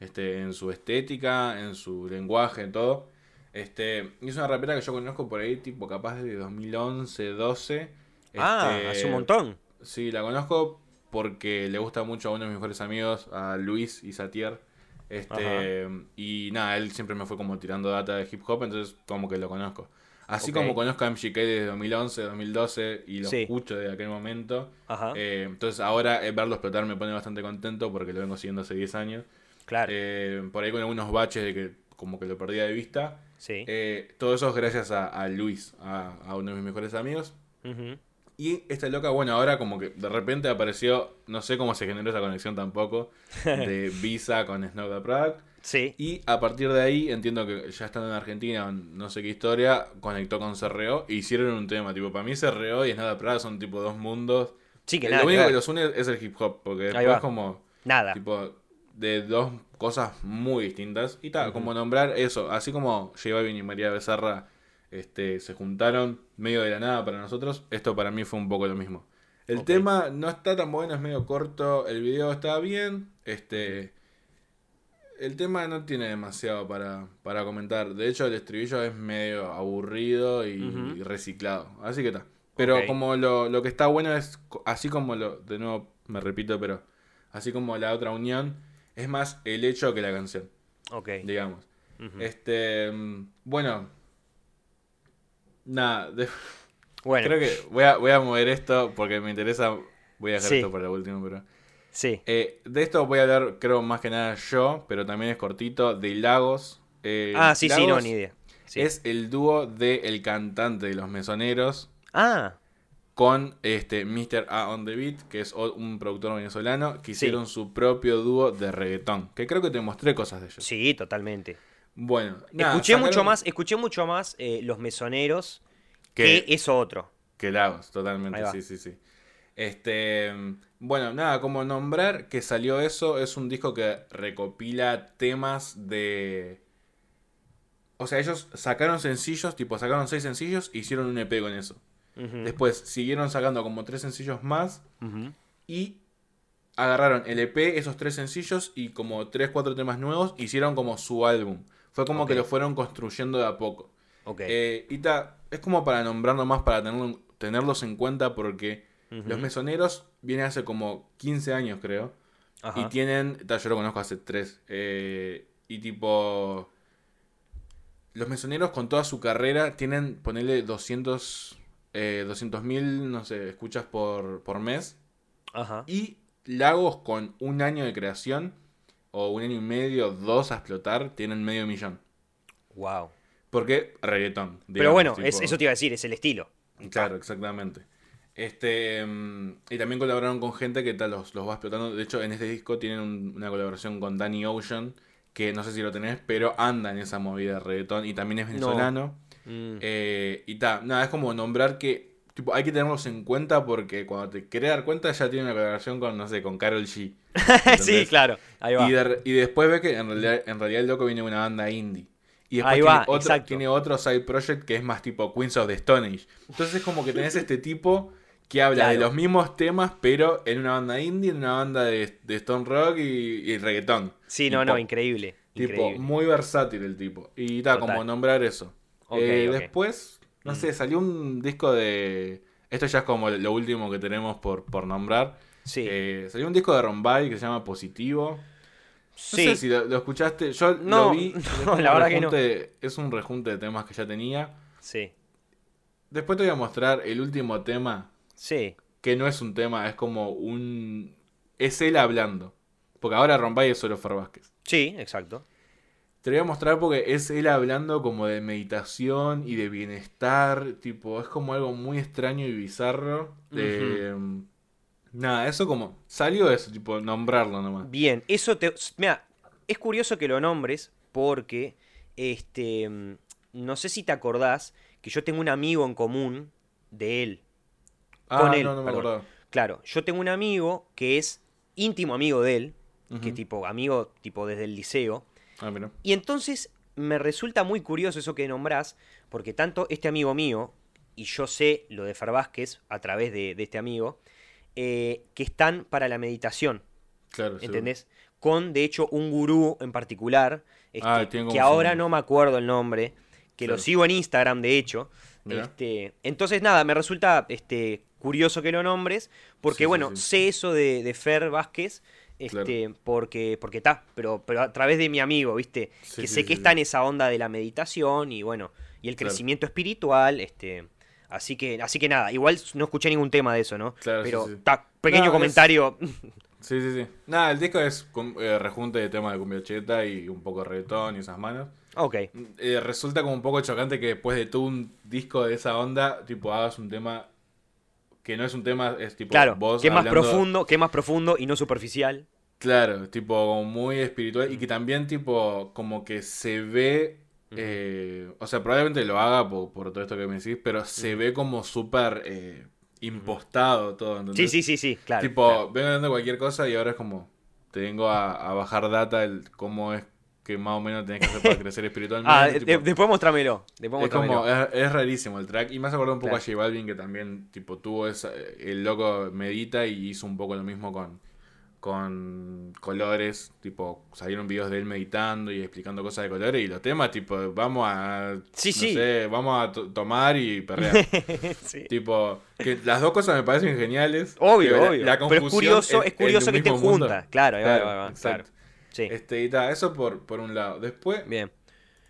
este, en su estética, en su lenguaje, en todo. Este, y es una rapera que yo conozco por ahí, tipo capaz de 2011, 12. Ah, este, hace un montón. Sí, la conozco porque le gusta mucho a uno de mis mejores amigos, a Luis Isatier. Este, y nada, él siempre me fue como tirando data de hip hop, entonces como que lo conozco. Así como conozco a MGK desde 2011, 2012 y lo escucho desde aquel momento. Eh, entonces ahora eh, verlo explotar me pone bastante contento porque lo vengo siguiendo hace 10 años. Claro. Eh, por ahí con algunos baches de que como que lo perdía de vista. Eh, todo eso es gracias a, Luis, a, uno de mis mejores amigos. Y esta loca, bueno, ahora como que de repente apareció, no sé cómo se generó esa conexión tampoco, de Visa con Snow the Product. Sí. Y a partir de ahí, entiendo que ya estando en Argentina, no sé qué historia, conectó con CRO e hicieron un tema. Tipo, para mí CRO y Snow the Product son tipo dos mundos. Sí, que Lo único que los une es el hip hop, porque después como... Nada. Tipo, de dos cosas muy distintas. Y tal, como nombrar eso, así como J Balvin y María Becerra este, se juntaron medio de la nada para nosotros, esto para mí fue un poco lo mismo. El tema no está tan bueno, es medio corto, el video está bien, este... El tema no tiene demasiado para, para comentar. De hecho, el estribillo es medio aburrido y, reciclado. Así que está. Pero como lo, lo que está bueno es, así como lo, de nuevo me repito, pero así como la otra unión, es más el hecho que la canción. Ok. Digamos. Este. Mm, bueno. Nada. Bueno. Creo que voy a, voy a mover esto porque me interesa. Voy a dejar esto para el último, pero. Sí. Eh, de esto voy a hablar, creo, más que nada yo, pero también es cortito, de Lagos. Eh, ah, sí, sí, no, ni idea. Es el dúo de el cantante de Los Mesoneros. Ah con este Mr. A on the Beat, que es un productor venezolano, que hicieron su propio dúo de reggaetón, que creo que te mostré cosas de ellos. Sí, totalmente. Bueno, escuché mucho más, escuché mucho más eh, Los Mesoneros que, eso otro. Que Lagos, totalmente, sí, sí, sí. Este, bueno, nada, como nombrar que salió eso, es un disco que recopila temas de... O sea, ellos sacaron sencillos, tipo sacaron seis sencillos e hicieron un EP con eso. Después siguieron sacando como tres sencillos más. Y agarraron el EP, esos tres sencillos y como tres, cuatro temas nuevos, hicieron como su álbum. Fue como que lo fueron construyendo de a poco. Eh, y ta, es como para nombrarlo más, para tenerlos en cuenta, porque los mesoneros vienen hace como 15 años, creo. Y tienen, yo lo conozco hace tres. Eh, y tipo, los mesoneros con toda su carrera tienen, ponerle 200 eh, 200.000, no sé, escuchas por, por mes. Ajá. Y lagos con un año de creación, o un año y medio, dos a explotar, tienen medio millón. Wow. Porque reggaetón. Pero bueno, es, eso te iba a decir, es el estilo. Claro, exactamente. Este, mm, y también colaboraron con gente que tal los, los va explotando. De hecho, en este disco tienen una colaboración con Danny Ocean, que no sé si lo tenés, pero anda en esa movida de reggaetón y también es venezolano. Mm. Eh, y tal, nada, es como nombrar que tipo, hay que tenerlos en cuenta porque cuando te querés dar cuenta ya tiene una colaboración con, no sé, con Carol G. sí, claro, ahí va. Y, después ve que en realidad, en realidad el loco viene de una banda indie. Y después tiene, otro, tiene otro side project que es más tipo Queens of the Stone Age. Entonces es como que tenés este tipo que habla de los mismos temas, pero en una banda indie, en una banda de, Stone Rock y, reggaetón. Sí, no, no, increíble. Tipo, muy versátil el tipo. Y está, como nombrar eso. Eh, después, no mm. sé, salió un disco de. Esto ya es como lo último que tenemos por, por nombrar. Sí. Eh, salió un disco de Rombay que se llama Positivo. No sé si lo, escuchaste. Yo lo vi. la verdad que no. Es un rejunte de temas que ya tenía. Sí. Después te voy a mostrar el último tema. Sí. Que no es un tema, es como un. Es él hablando. Porque ahora Rombay es solo Fer Vázquez. Sí, exacto. Te lo voy a mostrar porque es él hablando como de meditación y de bienestar. Tipo, es como algo muy extraño y bizarro. Nada, eso como. Salió eso, tipo, nombrarlo nomás. Bien, eso te. Mira, es curioso que lo nombres porque. Este. No sé si te acordás que yo tengo un amigo en común de él. Ah, con él, no, no me. Claro, yo tengo un amigo que es íntimo amigo de él. Que tipo, amigo, tipo, desde el liceo Ah, y entonces me resulta muy curioso eso que nombrás, porque tanto este amigo mío, y yo sé lo de Fer Vázquez a través de, este amigo, eh, que están para la meditación. Claro, ¿Entendés? Con, de hecho, un gurú en particular, este, ah, que ahora no me acuerdo el nombre, que lo sigo en Instagram, de hecho. Este, entonces, nada, me resulta este, curioso que lo nombres, porque, bueno, sé eso de, de Fer Vázquez este, porque porque está, pero, pero a través de mi amigo, ¿viste? que sé que está en esa onda de la meditación y bueno, y el crecimiento espiritual, este, así que así que nada, igual no escuché ningún tema de eso, ¿no? pero está, pequeño comentario. Sí, sí, sí. Nada, el disco es eh, rejunte de temas de cumbia y un poco de reggaetón y esas manos. Ok. Eh, resulta como un poco chocante que después de todo un disco de esa onda, tipo, hagas un tema que no es un tema, es tipo claro, que más profundo, que más profundo y no superficial. Claro, tipo muy espiritual y que también tipo como que se ve, eh, o sea, probablemente lo haga por, todo esto que me decís, pero se ve como súper eh, impostado todo. Sí, sí, sí, sí, claro. Tipo, vengo dando cualquier cosa y ahora es como, tengo a, bajar data el cómo es que más o menos tenés que hacer para crecer espiritualmente. ah, después mostrámelo. Después es, como, es, rarísimo el track. Y me hace acordar un poco a J Balvin que también tipo tuvo esa, el loco medita y hizo un poco lo mismo con con colores, tipo, salieron videos de él meditando y explicando cosas de colores y los temas, tipo, vamos a, sí, no sé, vamos a tomar y perrear. Tipo, que las dos cosas me parecen geniales. Obvio, obvio. La, Pero es curioso, es, curioso que estén juntas. Claro, claro, claro, Sí. Este, y tal, eso por, por un lado. Después, Bien.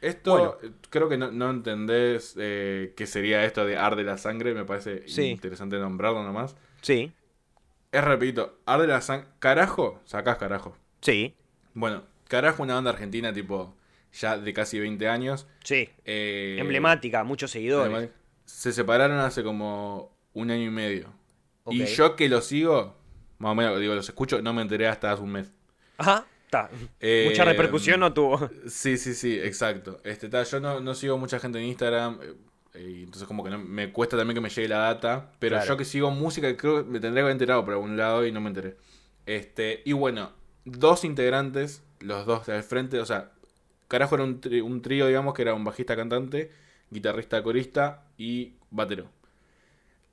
Esto creo que no, no entendés eh, qué sería esto de arde la sangre, me parece interesante nombrarlo nomás. Sí. Es repito, arde la sangre. Carajo, sacás carajo. Sí. Bueno, carajo, una banda argentina tipo ya de casi 20 años. Sí. Eh, Emblemática, muchos seguidores. Se separaron hace como un año y medio. Y yo que lo sigo, más o menos, digo, los escucho, no me enteré hasta hace un mes. Ajá. Está. Eh, mucha repercusión no tuvo. Sí, sí, sí, exacto. Este, yo no, no sigo mucha gente en Instagram. Y entonces como que no, me cuesta también que me llegue la data. Pero yo que sigo música, creo que me tendría que haber enterado por algún lado y no me enteré. Este, y bueno, dos integrantes, los dos del frente, o sea, carajo era un, un trío, digamos, que era un bajista cantante, guitarrista corista y batero.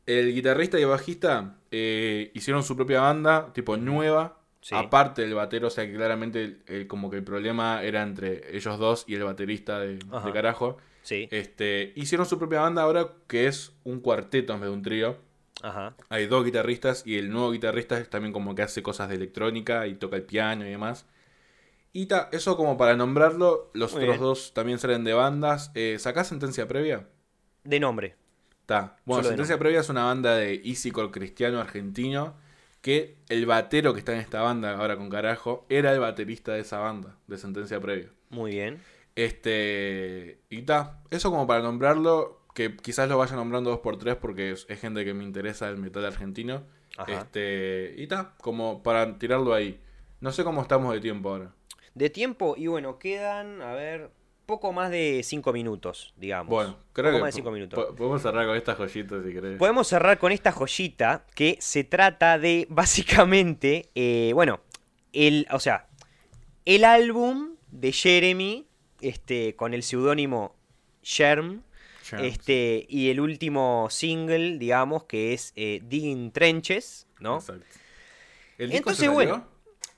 El guitarrista y el bajista eh, hicieron su propia banda, tipo nueva, aparte del batero, o sea que claramente como que el problema era entre ellos dos y el baterista de, de carajo. Sí. Este, hicieron su propia banda ahora que es un cuarteto en vez de un trío. Ajá. Hay dos guitarristas y el nuevo guitarrista es también como que hace cosas de electrónica y toca el piano y demás. Y ta, eso como para nombrarlo, los otros dos también salen de bandas. Eh, ¿Sacás Sentencia Previa? De nombre. Está. Bueno, Sentencia Previa es una banda de easycore cristiano argentino que el batero que está en esta banda ahora con carajo era el baterista de esa banda, de Sentencia Previa. Muy bien. Este, y está, eso como para nombrarlo, que quizás lo vaya nombrando dos por tres porque es, gente que me interesa el metal argentino. Este, y está, como para tirarlo ahí. No sé cómo estamos de tiempo ahora. De tiempo, y bueno, quedan, a ver, poco más de cinco minutos, digamos. Bueno, creo poco más de cinco minutos. podemos cerrar con esta joyita si querés. Podemos cerrar con esta joyita que se trata de básicamente, eh, bueno, el, o sea, el álbum de Jeremy este, con el seudónimo Sherm. Este, y el último single, digamos, que es eh, Digging Trenches, ¿no? Exacto. Entonces, bueno,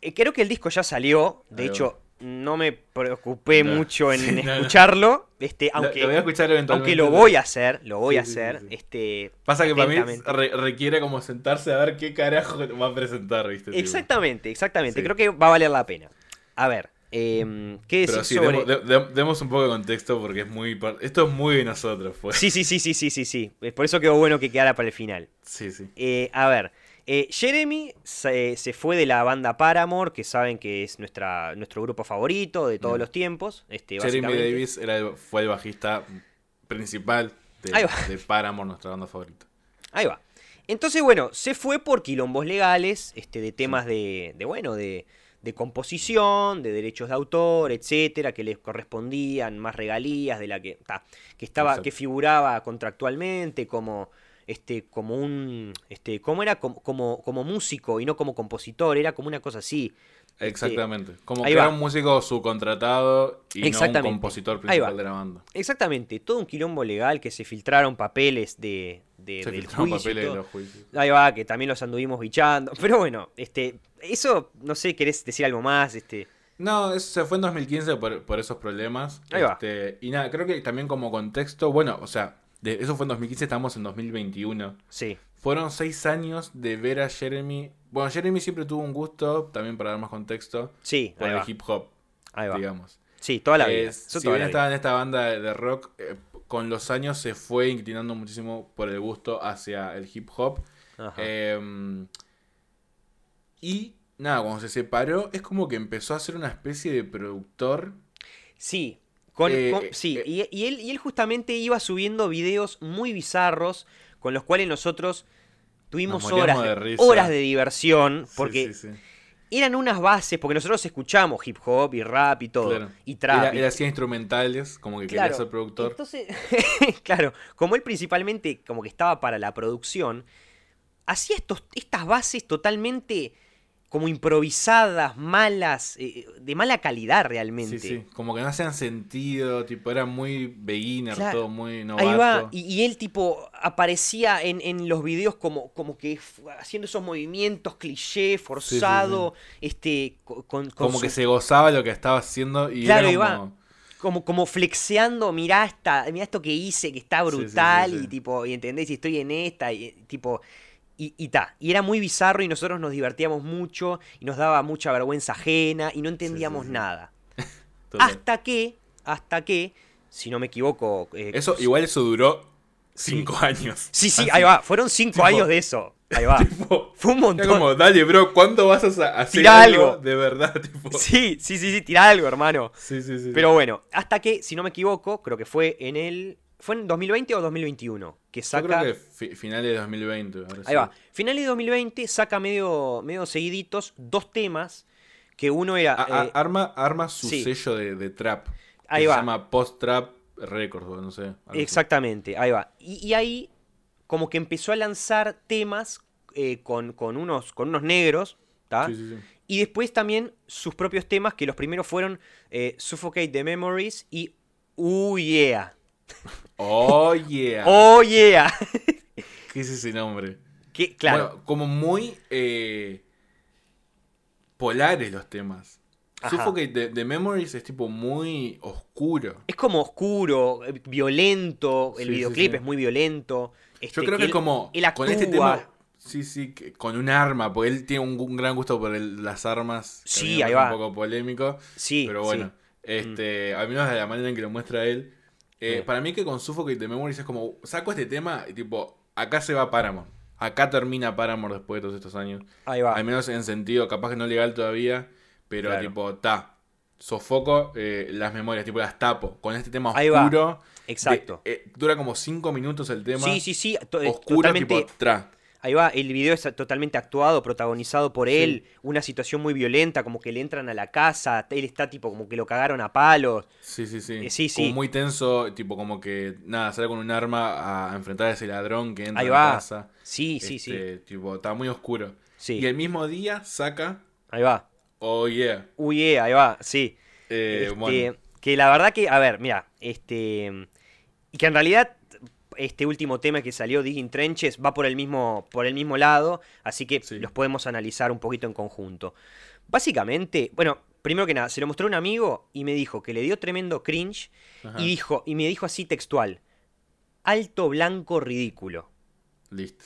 eh, creo que el disco ya salió. De hecho, no me preocupé mucho en escucharlo. Este, aunque, lo, voy a escuchar eventualmente. Aunque lo voy a hacer, lo voy a hacer. este, Pasa que para mí requiere como sentarse a ver qué carajo va a presentar, ¿viste? Exactamente, exactamente. Creo que va a valer la pena. A ver, eh, ¿Qué Pero sí, sobre... demos, un poco de contexto porque es muy esto es muy de nosotros. Pues. Sí, sí, sí, sí, sí, sí, sí. Por eso quedó bueno que quedara para el final. Sí, sí. Eh, a ver, Eh, Jeremy se, fue de la banda Paramore, que saben que es nuestra, nuestro grupo favorito de todos los tiempos. Este, Jeremy Davis fue el bajista principal de, de Paramore, nuestra banda favorita. Ahí va. Entonces, bueno, se fue por quilombos legales, este, de temas de, de, bueno, de, de composición, de derechos de autor, etcétera, que les correspondían más regalías de la que, que estaba, que figuraba contractualmente como este, como un, este, como era como, como, músico y no como compositor, era como una cosa así. Exactamente, como que era un músico subcontratado y no un compositor principal de la banda. Exactamente, todo un quilombo legal que se filtraron papeles de, de del juicio, papeles de los juicios. Ahí va, que también los anduvimos bichando, pero bueno, este, eso, no sé, ¿querés decir algo más? Este... No, eso se fue en 2015 por, por esos problemas. Ahí va. Este, y nada, creo que también como contexto, bueno, o sea, eso fue en 2015, estamos en 2021. Sí. Fueron seis años de ver a Jeremy. Bueno, Jeremy siempre tuvo un gusto, también para dar más contexto, sí, por el hip hop, ahí va. digamos. Sí, toda la vida. si bien estaba en esta banda de, rock, eh, con los años se fue inclinando muchísimo por el gusto hacia el hip hop. Em, y nada, cuando se separó, es como que empezó a ser una especie de productor. Sí, eh, sí, eh, y, él, y él justamente iba subiendo videos muy bizarros con los cuales nosotros tuvimos horas de, horas de diversión porque eran unas bases, porque nosotros escuchamos hip hop y rap y todo, y trap. Él, hacía instrumentales, como que quería ser productor. Entonces, claro, como él principalmente como que estaba para la producción, hacía estos, estas bases totalmente como improvisadas, malas, eh, de mala calidad realmente. Sí, sí, como que no hacían sentido, tipo, era muy beginner, todo muy novato. Ahí va, y, él tipo aparecía en, los videos como, como que haciendo esos movimientos cliché, forzado, este, con, Como que se gozaba lo que estaba haciendo y claro, era como... como, como flexeando, mirá, esta, mirá esto que hice, que está brutal, y tipo, y entendés, y estoy en esta, y tipo, y, y, y era muy bizarro y nosotros nos divertíamos mucho y nos daba mucha vergüenza ajena y no entendíamos nada. hasta que, hasta que, si no me equivoco... Eh, eso, igual eso duró cinco años. Sí, sí, ahí va, fueron cinco años de eso. Ahí va. Fue un montón. como, dale, bro, ¿cuándo vas a hacer algo? De verdad, Sí, sí, sí, sí, tira algo, hermano. Sí, sí, sí. Pero bueno, hasta que, si no me equivoco, creo que fue en el ¿Fue en 2020 o 2021? Que saca... Yo creo que finales de 2020. Ahí va. Finales de 2020 saca medio, medio seguiditos dos temas. Que uno era. Eh, arma, arma su sello de, trap. Ahí va. Se llama Post Trap Records, no sé. Exactamente, ahí va. Y, ahí, como que empezó a lanzar temas eh, con, unos, con unos negros. Sí, sí, sí. Y después también sus propios temas, que los primeros fueron eh, Suffocate the Memories y Uh Yeah. Oh yeah. Oh yeah. ¿Qué es ese nombre? Que, claro. como muy eh, polares los temas. que The, Memories es tipo muy oscuro. Es como oscuro, violento. El videoclip es muy violento. Yo este, creo que, como con este tema. Sí, sí, con un arma, porque él tiene un, gran gusto por las armas. Sí, ahí va. Un poco polémico. Sí. Pero bueno, este, al menos de la manera en que lo muestra él. Eh, para mí que con Suffocate the Memories es como, saco este tema y tipo, acá se va Paramore. Acá termina Paramore después de todos estos años. Ahí va. Al menos en sentido, capaz que no legal todavía, pero tipo, ta. Sofoco eh, las memorias, tipo las tapo. Con este tema oscuro. Exacto. Eh, dura como 5 minutos el tema. Sí, sí, sí. oscuro, tipo, tra. Ahí va, el video es totalmente actuado, protagonizado por él, una situación muy violenta, como que le entran a la casa, él está tipo como que lo cagaron a palos. Sí, sí, sí. Eh, sí, sí. Como muy tenso, tipo como que, nada, sale con un arma a enfrentar a ese ladrón que entra a la casa. Sí, sí, sí. Este, tipo, está muy oscuro. Sí. Y el mismo día saca... Ahí va. Oh, yeah. Oh, yeah, ahí va, sí. Eh, este, que la verdad que, a ver, mira, este... Y que en realidad este último tema que salió, Digging Trenches, va por el mismo, por el mismo lado, así que los podemos analizar un poquito en conjunto. Básicamente, bueno, primero que nada, se lo mostró un amigo y me dijo que le dio tremendo cringe y, dijo, y me dijo así textual, alto blanco ridículo. Listo.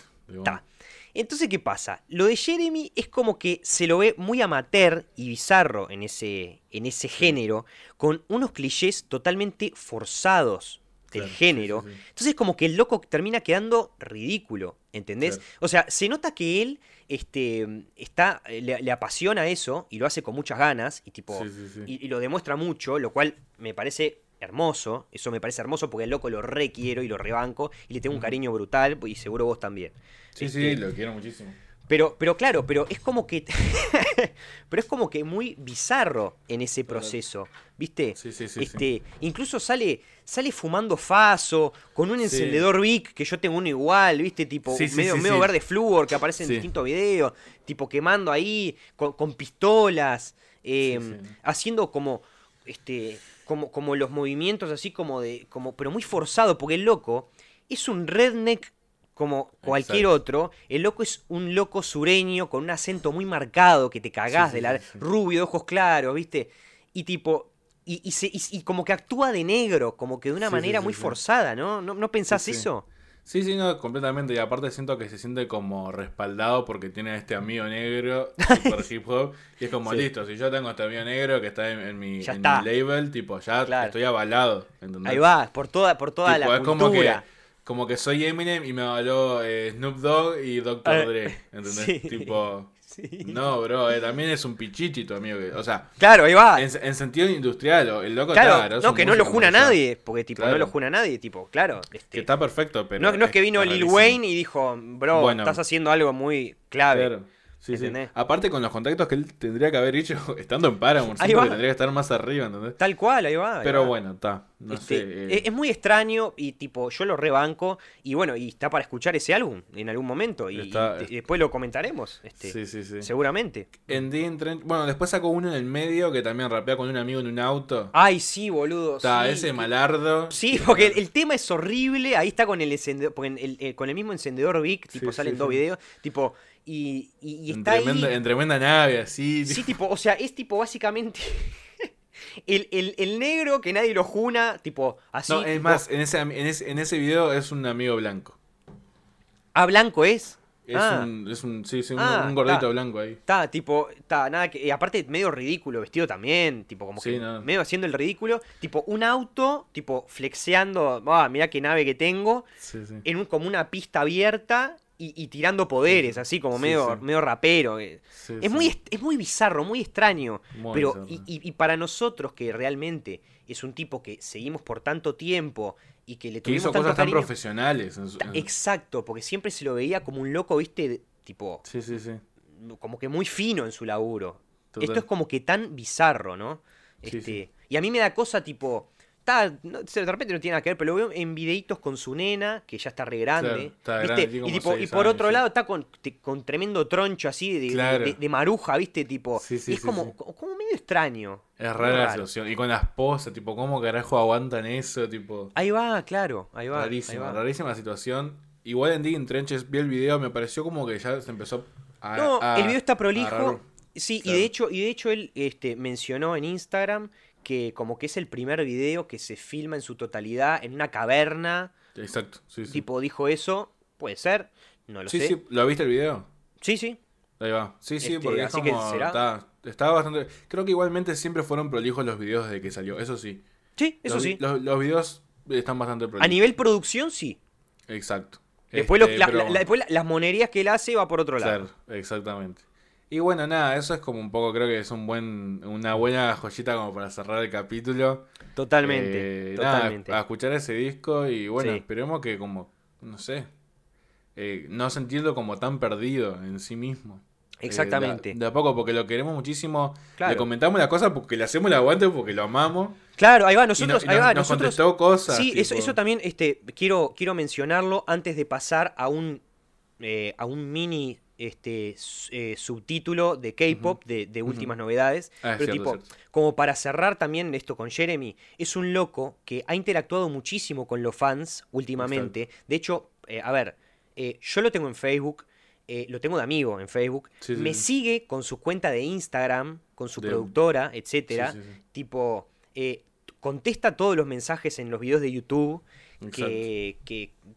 Entonces, ¿qué pasa? Lo de Jeremy es como que se lo ve muy amateur y bizarro en ese, en ese género, con unos clichés totalmente forzados del género. Entonces como que el loco termina quedando ridículo, ¿entendés? O sea, se nota que él este, está, le, apasiona eso y lo hace con muchas ganas y tipo y, lo demuestra mucho, lo cual me parece hermoso, eso me parece hermoso porque el loco lo requiero y lo rebanco y le tengo un cariño brutal y seguro vos también. Sí, sí, este, lo quiero muchísimo. Pero, pero claro, pero es como que. pero es como que muy bizarro en ese proceso. ¿Viste? Sí, sí, sí, este, Incluso sale, sale fumando faso, con un encendedor Vic, que yo tengo uno igual, ¿viste? Tipo, medio, medio verde flúor que aparece en distintos videos. Tipo quemando ahí, con, pistolas. Em, haciendo como. Este. Como, como los movimientos así como de. como. pero muy forzado, porque el loco es un redneck como cualquier otro. El loco es un loco sureño con un acento muy marcado que te cagás de la rubio, de ojos claros, ¿viste? Y tipo. Y, y, como que actúa de negro, como que de una manera muy forzada, ¿no? ¿no? ¿No pensás eso? Sí, sí, no, completamente. Y aparte siento que se siente como respaldado porque tiene este amigo negro, super hip hop. Y es como, listo, si yo tengo este amigo negro que está en, mi, label, tipo, ya estoy avalado. Ahí va, por toda, por toda la cultura como que soy Eminem y me habló eh, Snoop Dogg y Dr. Ah, Dre. ¿Entendés? tipo. No, bro, eh, también es un pichichi tu amigo. o sea, claro, ahí va. En, sentido industrial, el loco claro, No, que no lo juna nadie, porque tipo, no lo juna nadie, tipo, claro. Este, que está perfecto, pero. No, no es que vino Lil Wayne y dijo, bro, estás haciendo algo muy clave. Claro. Sí, Aparte con los contactos que él tendría que haber hecho estando en Paramount, que tendría que estar más arriba, ¿entendés? Tal cual, ahí va. Pero bueno, está. No este, sé, eh. Es muy extraño y tipo, yo lo rebanco y bueno, y está para escuchar ese álbum en algún momento y, después lo comentaremos, este, sí, sí, sí. seguramente. En bueno, después sacó uno en el medio que también rapea con un amigo en un auto. Ay, sí, boludo. Está ese malardo. Sí, porque el, tema es horrible, ahí está con el encendedor, el, con el mismo encendedor Vic, tipo salen dos videos, tipo y, y, está en, tremenda, en tremenda nave, así. Sí, tipo, o sea, es tipo básicamente el, negro que nadie lo juna, tipo, así. No, es más, en ese, en, ese, en ese video es un amigo blanco. ¿Ah, blanco es? Es, ah. un, es un, sí, sí, un, ah, gordito blanco ahí. Está, tipo, está, nada que. Y aparte, medio ridículo, vestido también, tipo, como que medio haciendo el ridículo. Tipo, un auto, tipo, flexeando, ah, mira qué nave que tengo. En un, como una pista abierta y, tirando poderes, así como medio, medio rapero. es, Muy, es muy bizarro, muy extraño. pero, y, para nosotros, que realmente es un tipo que seguimos por tanto tiempo y que le tuvimos hizo cosas tan profesionales. Exacto, porque siempre se lo veía como un loco, viste, tipo. Sí, sí, sí. Como que muy fino en su laburo. Esto es como que tan bizarro, ¿no? Este, y a mí me da cosa tipo de repente no tiene nada que ver, pero lo veo en videitos con su nena, que ya está re grande. y, por otro lado está con, tremendo troncho así de, maruja, ¿viste? Tipo, y es como, como medio extraño. Es rara la situación. Y con la esposa, tipo, ¿cómo carajo aguantan eso? Tipo. Ahí va, claro, ahí va. Rarísima, rarísima situación. Igual en Digging Trenches vi el video, me pareció como que ya se empezó a. No, el video está prolijo. Sí, y de hecho, y de hecho él este, mencionó en Instagram que como que es el primer video que se filma en su totalidad en una caverna. Exacto, sí, sí. Tipo dijo eso, puede ser, no lo sé. Sí, sí, ¿lo viste el video? Sí, sí. Ahí va. Sí, sí, este, porque así que será. Está, bastante... Creo que igualmente siempre fueron prolijos los videos desde que salió, eso sí. Sí, eso sí. Los, videos están bastante prolijos. A nivel producción, sí. Exacto. Después, este, después las monerías que él hace va por otro lado. Claro, exactamente. Y bueno, nada, eso es como un poco, creo que es un buen, una buena joyita como para cerrar el capítulo. Totalmente, eh, totalmente. a escuchar ese disco y bueno, esperemos que como, no sé, eh, no sentirlo como tan perdido en sí mismo. Eh, Exactamente. de, a poco, porque lo queremos muchísimo. Le comentamos las cosas porque le hacemos el aguante, porque lo amamos. Claro, ahí va, nosotros, ahí va, nos contestó cosas. Sí, eso, eso también este, quiero, quiero mencionarlo antes de pasar a un, a un mini este eh, subtítulo de K-pop, de, últimas novedades. Ah, pero tipo, como para cerrar también esto con Jeremy, es un loco que ha interactuado muchísimo con los fans últimamente. De hecho, eh, a ver, eh, yo lo tengo en Facebook, lo tengo de amigo en Facebook. me sigue con su cuenta de Instagram, con su productora, etcétera. tipo, contesta todos los mensajes en los videos de YouTube que,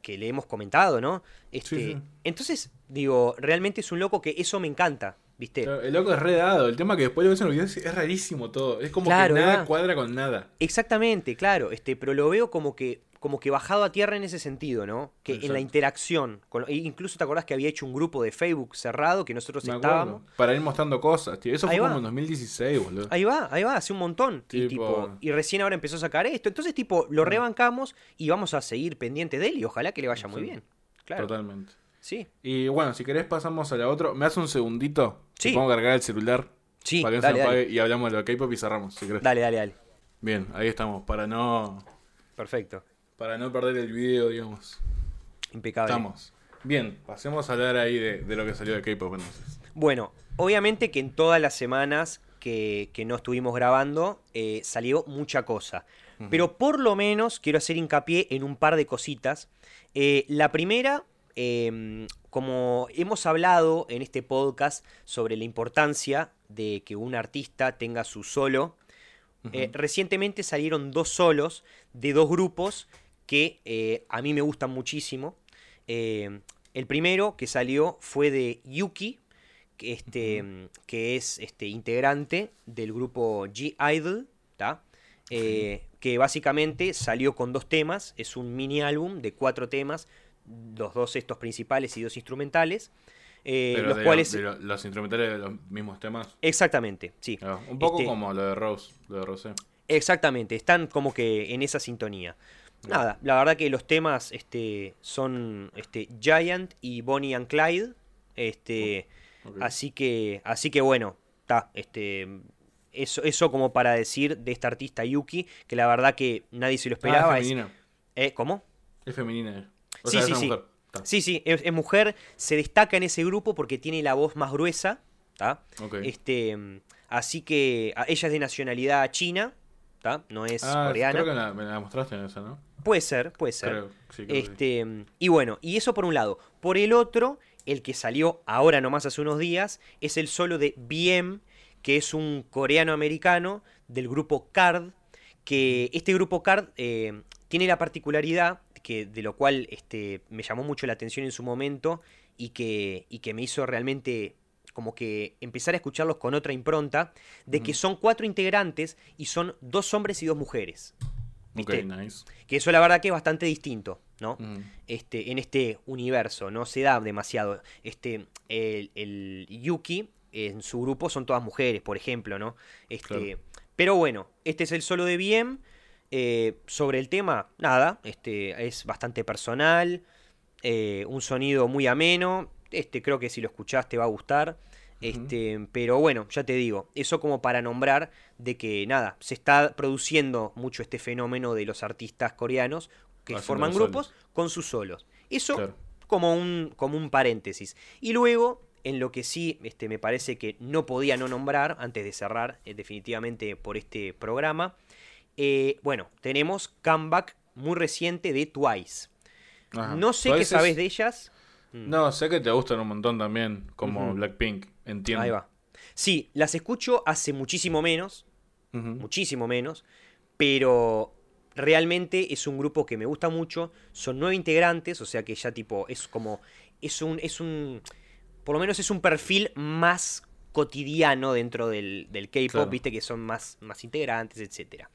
que, le hemos comentado, ¿no? Este, Entonces, digo, realmente es un loco que eso me encanta, ¿viste? el loco es redado, el tema que después lo ves en los videos es rarísimo todo, es como que nada cuadra con nada. Exactamente, claro, este, pero lo veo como que como que bajado a tierra en ese sentido, ¿no? Que en la interacción. E incluso te acordás que había hecho un grupo de Facebook cerrado que nosotros estábamos. Para ir mostrando cosas, tío. Eso fue como en 2016, boludo. Ahí va, ahí va, hace un montón. Y, tipo, y recién ahora empezó a sacar esto. Entonces, tipo, lo mm. rebancamos y vamos a seguir pendiente de él y ojalá que le vaya muy bien. Claro. Totalmente. Sí. Y bueno, si querés pasamos a la otra. ¿Me hace un segundito? Sí. Pongo a cargar el celular. Sí, para que dale, se apague y hablamos de lo K-pop y cerramos, si querés. Dale, dale, dale. Bien, ahí estamos, para no... Perfecto. Para no perder el video, digamos. Impecable. Estamos. Bien, pasemos a hablar ahí de, lo que salió de K-pop entonces. Bueno, obviamente que en todas las semanas que, no estuvimos grabando eh, salió mucha cosa. Pero por lo menos quiero hacer hincapié en un par de cositas. Eh, la primera, em, como hemos hablado en este podcast sobre la importancia de que un artista tenga su solo, eh, recientemente salieron dos solos de dos grupos que eh, a mí me gustan muchísimo. Eh, el primero que salió fue de Yuki, que, este, que es este, integrante del grupo G-Idol, eh, que básicamente salió con dos temas, es un mini álbum de cuatro temas, los dos estos principales y dos instrumentales. los cuales... los instrumentales de los mismos temas. Exactamente, sí. Ah, un poco este como lo de Rose, lo de Rosé. Exactamente, están como que en esa sintonía. Nada, la verdad que los temas este, son este, Giant y Bonnie and Clyde. Este, así que, así que bueno, está, este, eso, eso como para decir de esta artista Yuki, que la verdad que nadie se lo esperaba. Ah, es femenina. ¿Eh? ¿Cómo? Es femenina. Sí, sí, sí. Sí, sí, es, mujer, se destaca en ese grupo porque tiene la voz más gruesa. Este, así que ella es de nacionalidad china, no es ah, coreana. Creo que me la mostraste en esa, ¿no? Puede ser, puede ser. este, Y bueno, y eso por un lado. Por el otro, el que salió ahora nomás hace unos días, es el solo de BM, que es un coreano-americano del grupo CARD, que este grupo CARD eh, tiene la particularidad, que, de lo cual este, me llamó mucho la atención en su momento y que, y que me hizo realmente como que empezar a escucharlos con otra impronta, de que son cuatro integrantes y son dos hombres y dos mujeres. Que eso la verdad que es bastante distinto, ¿no? Este, en este universo, no se da demasiado. Este, el, Yuki en su grupo son todas mujeres, por ejemplo, ¿no? Este, Pero bueno, este es el solo de BM. Eh, sobre el tema, nada, este, es bastante personal, eh, un sonido muy ameno. Este creo que si lo escuchaste va a gustar. Este, pero bueno, ya te digo, eso como para nombrar de que nada, se está produciendo mucho este fenómeno de los artistas coreanos que forman grupos con sus solos. Eso como, un, como un paréntesis. Y luego, en lo que sí este, me parece que no podía no nombrar, antes de cerrar eh, definitivamente por este programa, eh, bueno, tenemos comeback muy reciente de Twice. No sé qué sabes de ellas. No, sé que te gustan un montón también, como Blackpink. Entiendo. Ahí va. Sí, las escucho hace muchísimo menos, muchísimo menos, pero realmente es un grupo que me gusta mucho, son nueve integrantes, o sea que ya tipo es como, es un, es un, por lo menos es un perfil más cotidiano dentro del, del K-pop, viste que son más, más integrantes, etcétera.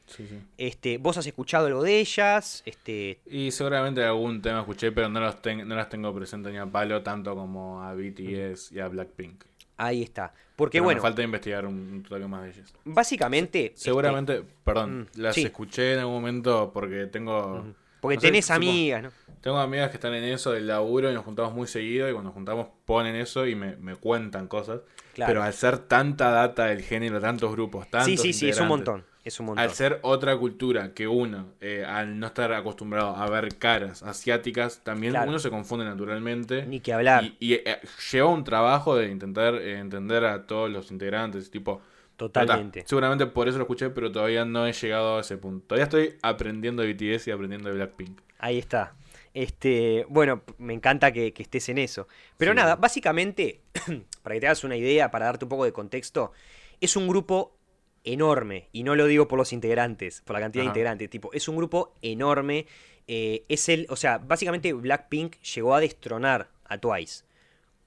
Este, ¿Vos has escuchado algo de ellas? Este... Y seguramente algún tema escuché, pero no, los no las tengo presentes ni a palo tanto como a BTS y a Blackpink. Ahí está. Porque bueno. Me falta investigar un, toque más de ellas. Básicamente. Seguramente, este, perdón, mm, las escuché en algún momento porque tengo. Porque tenés amigas, ¿no? Tengo amigas que están en eso del laburo y nos juntamos muy seguido y cuando nos juntamos ponen eso y me, me cuentan cosas. Pero al ser tanta data del género, tantos grupos, tantos. Sí, sí, sí, es un montón. Es un montón. Al ser otra cultura que uno, eh, al no estar acostumbrado a ver caras asiáticas, también uno se confunde naturalmente. Ni que hablar. Y, eh, lleva un trabajo de intentar eh, entender a todos los integrantes, tipo. Totalmente. seguramente por eso lo escuché, pero todavía no he llegado a ese punto. Todavía estoy aprendiendo de BTS y aprendiendo de Blackpink. Ahí está. Este, bueno, me encanta que, estés en eso. Pero nada, básicamente, para que te hagas una idea, para darte un poco de contexto, es un grupo enorme, y no lo digo por los integrantes, por la cantidad de integrantes, tipo, es un grupo enorme. Eh, es el, o sea, básicamente Blackpink llegó a destronar a Twice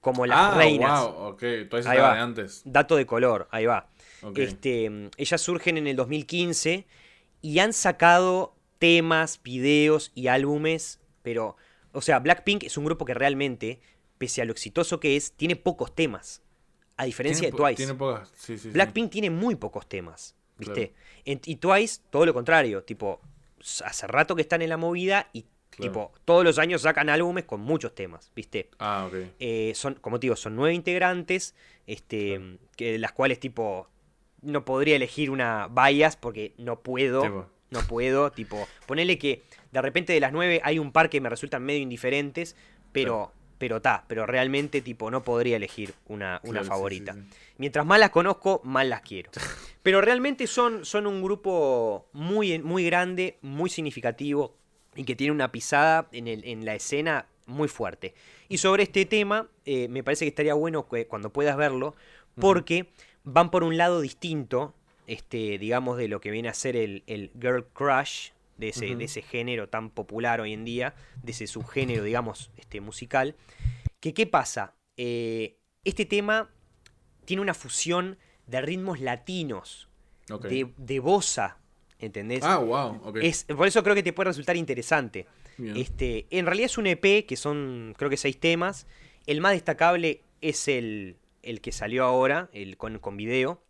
como las ah, reinas. Wow, ok, Twice va. de antes. Dato de color, ahí va. Este, ellas surgen en el 2015 y han sacado temas, videos y álbumes, pero, o sea, Blackpink es un grupo que realmente, pese a lo exitoso que es, tiene pocos temas. A diferencia de Twice. Tiene pocas, sí, sí, Blackpink tiene muy pocos temas, ¿viste? y Twice, todo lo contrario, tipo, hace rato que están en la movida y Tipo, todos los años sacan álbumes con muchos temas, ¿viste? Ah, ok. Eh, son, como te digo, son nueve integrantes, este, que, las cuales, tipo, no podría elegir una bias porque no puedo. No puedo, tipo, ponele que de repente de las nueve hay un par que me resultan medio indiferentes, pero, pero ta, pero realmente, tipo, no podría elegir una, una favorita. Mientras más las conozco, más las quiero. Pero realmente son, son un grupo muy, muy grande, muy significativo, y que tiene una pisada en, el, en la escena muy fuerte. Y sobre este tema, eh, me parece que estaría bueno que, cuando puedas verlo, porque van por un lado distinto, este, digamos, de lo que viene a ser el, girl crush, de ese, de ese, género tan popular hoy en día, de ese subgénero, digamos, este, musical. Que, ¿Qué pasa? Eh, este tema tiene una fusión de ritmos latinos, de, de bossa, ¿Entendés? Ah, wow. Es, por eso creo que te puede resultar interesante. Este, en realidad es un EP que son, creo que seis temas. El más destacable es el, el que salió ahora, el con, con video.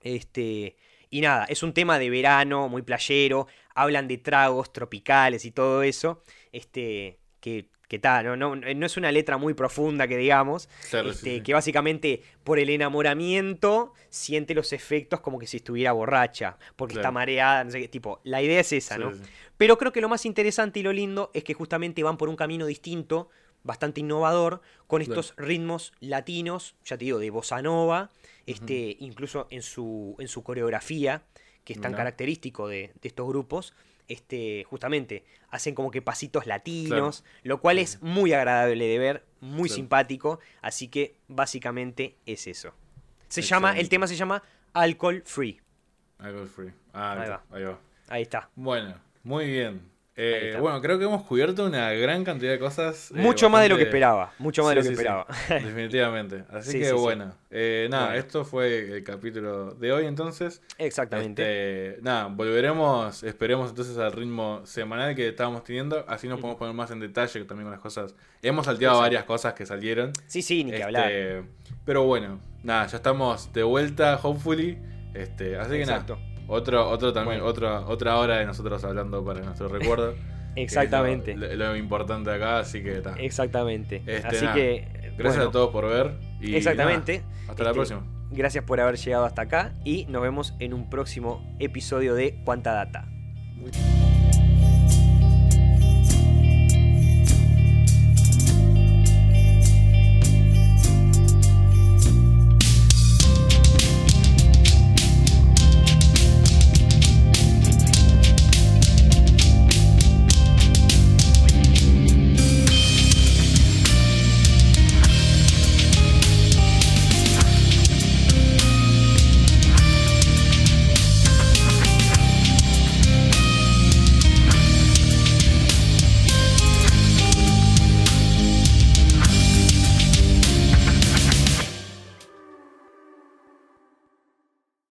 Este, y nada, es un tema de verano, muy playero. Hablan de tragos tropicales y todo eso. Este, que que tal, no, no, no, es una letra muy profunda que digamos, este, que básicamente por el enamoramiento siente los efectos como que si estuviera borracha, porque está mareada, no sé qué, tipo, la idea es esa, ¿no? Pero creo que lo más interesante y lo lindo es que justamente van por un camino distinto, bastante innovador, con estos ritmos latinos, ya te digo, de bossa nova, este, incluso en su, en su coreografía, que es tan característico de, de estos grupos este, justamente, hacen como que pasitos latinos, lo cual es muy agradable de ver, muy simpático, así que básicamente es eso. Se llama, el tema se llama Alcohol Free. Alcohol Free. Ah, ahí, va. ahí va. Ahí está. Bueno, muy bien. Eh, bueno, creo que hemos cubierto una gran cantidad de cosas. Eh, mucho más de lo que esperaba. Mucho más de lo que esperaba. definitivamente. Así que bueno. Eh, nada, esto fue el capítulo de hoy entonces. Exactamente. Este, nada, volveremos, esperemos entonces al ritmo semanal que estábamos teniendo. Así nos podemos poner más en detalle también con las cosas. Hemos salteado varias cosas que salieron. Sí, sí, ni que este, hablar. Pero bueno, nada, ya estamos de vuelta, hopefully. Este, así que nada. Otro, otro también, otra, otra hora de nosotros hablando para nuestro recuerdo. Exactamente. Lo, importante acá, así que está. Exactamente. Este, así que. Gracias a todos por ver. Exactamente. hasta la este, próxima. Gracias por haber llegado hasta acá y nos vemos en un próximo episodio de Cuánta Data. Muy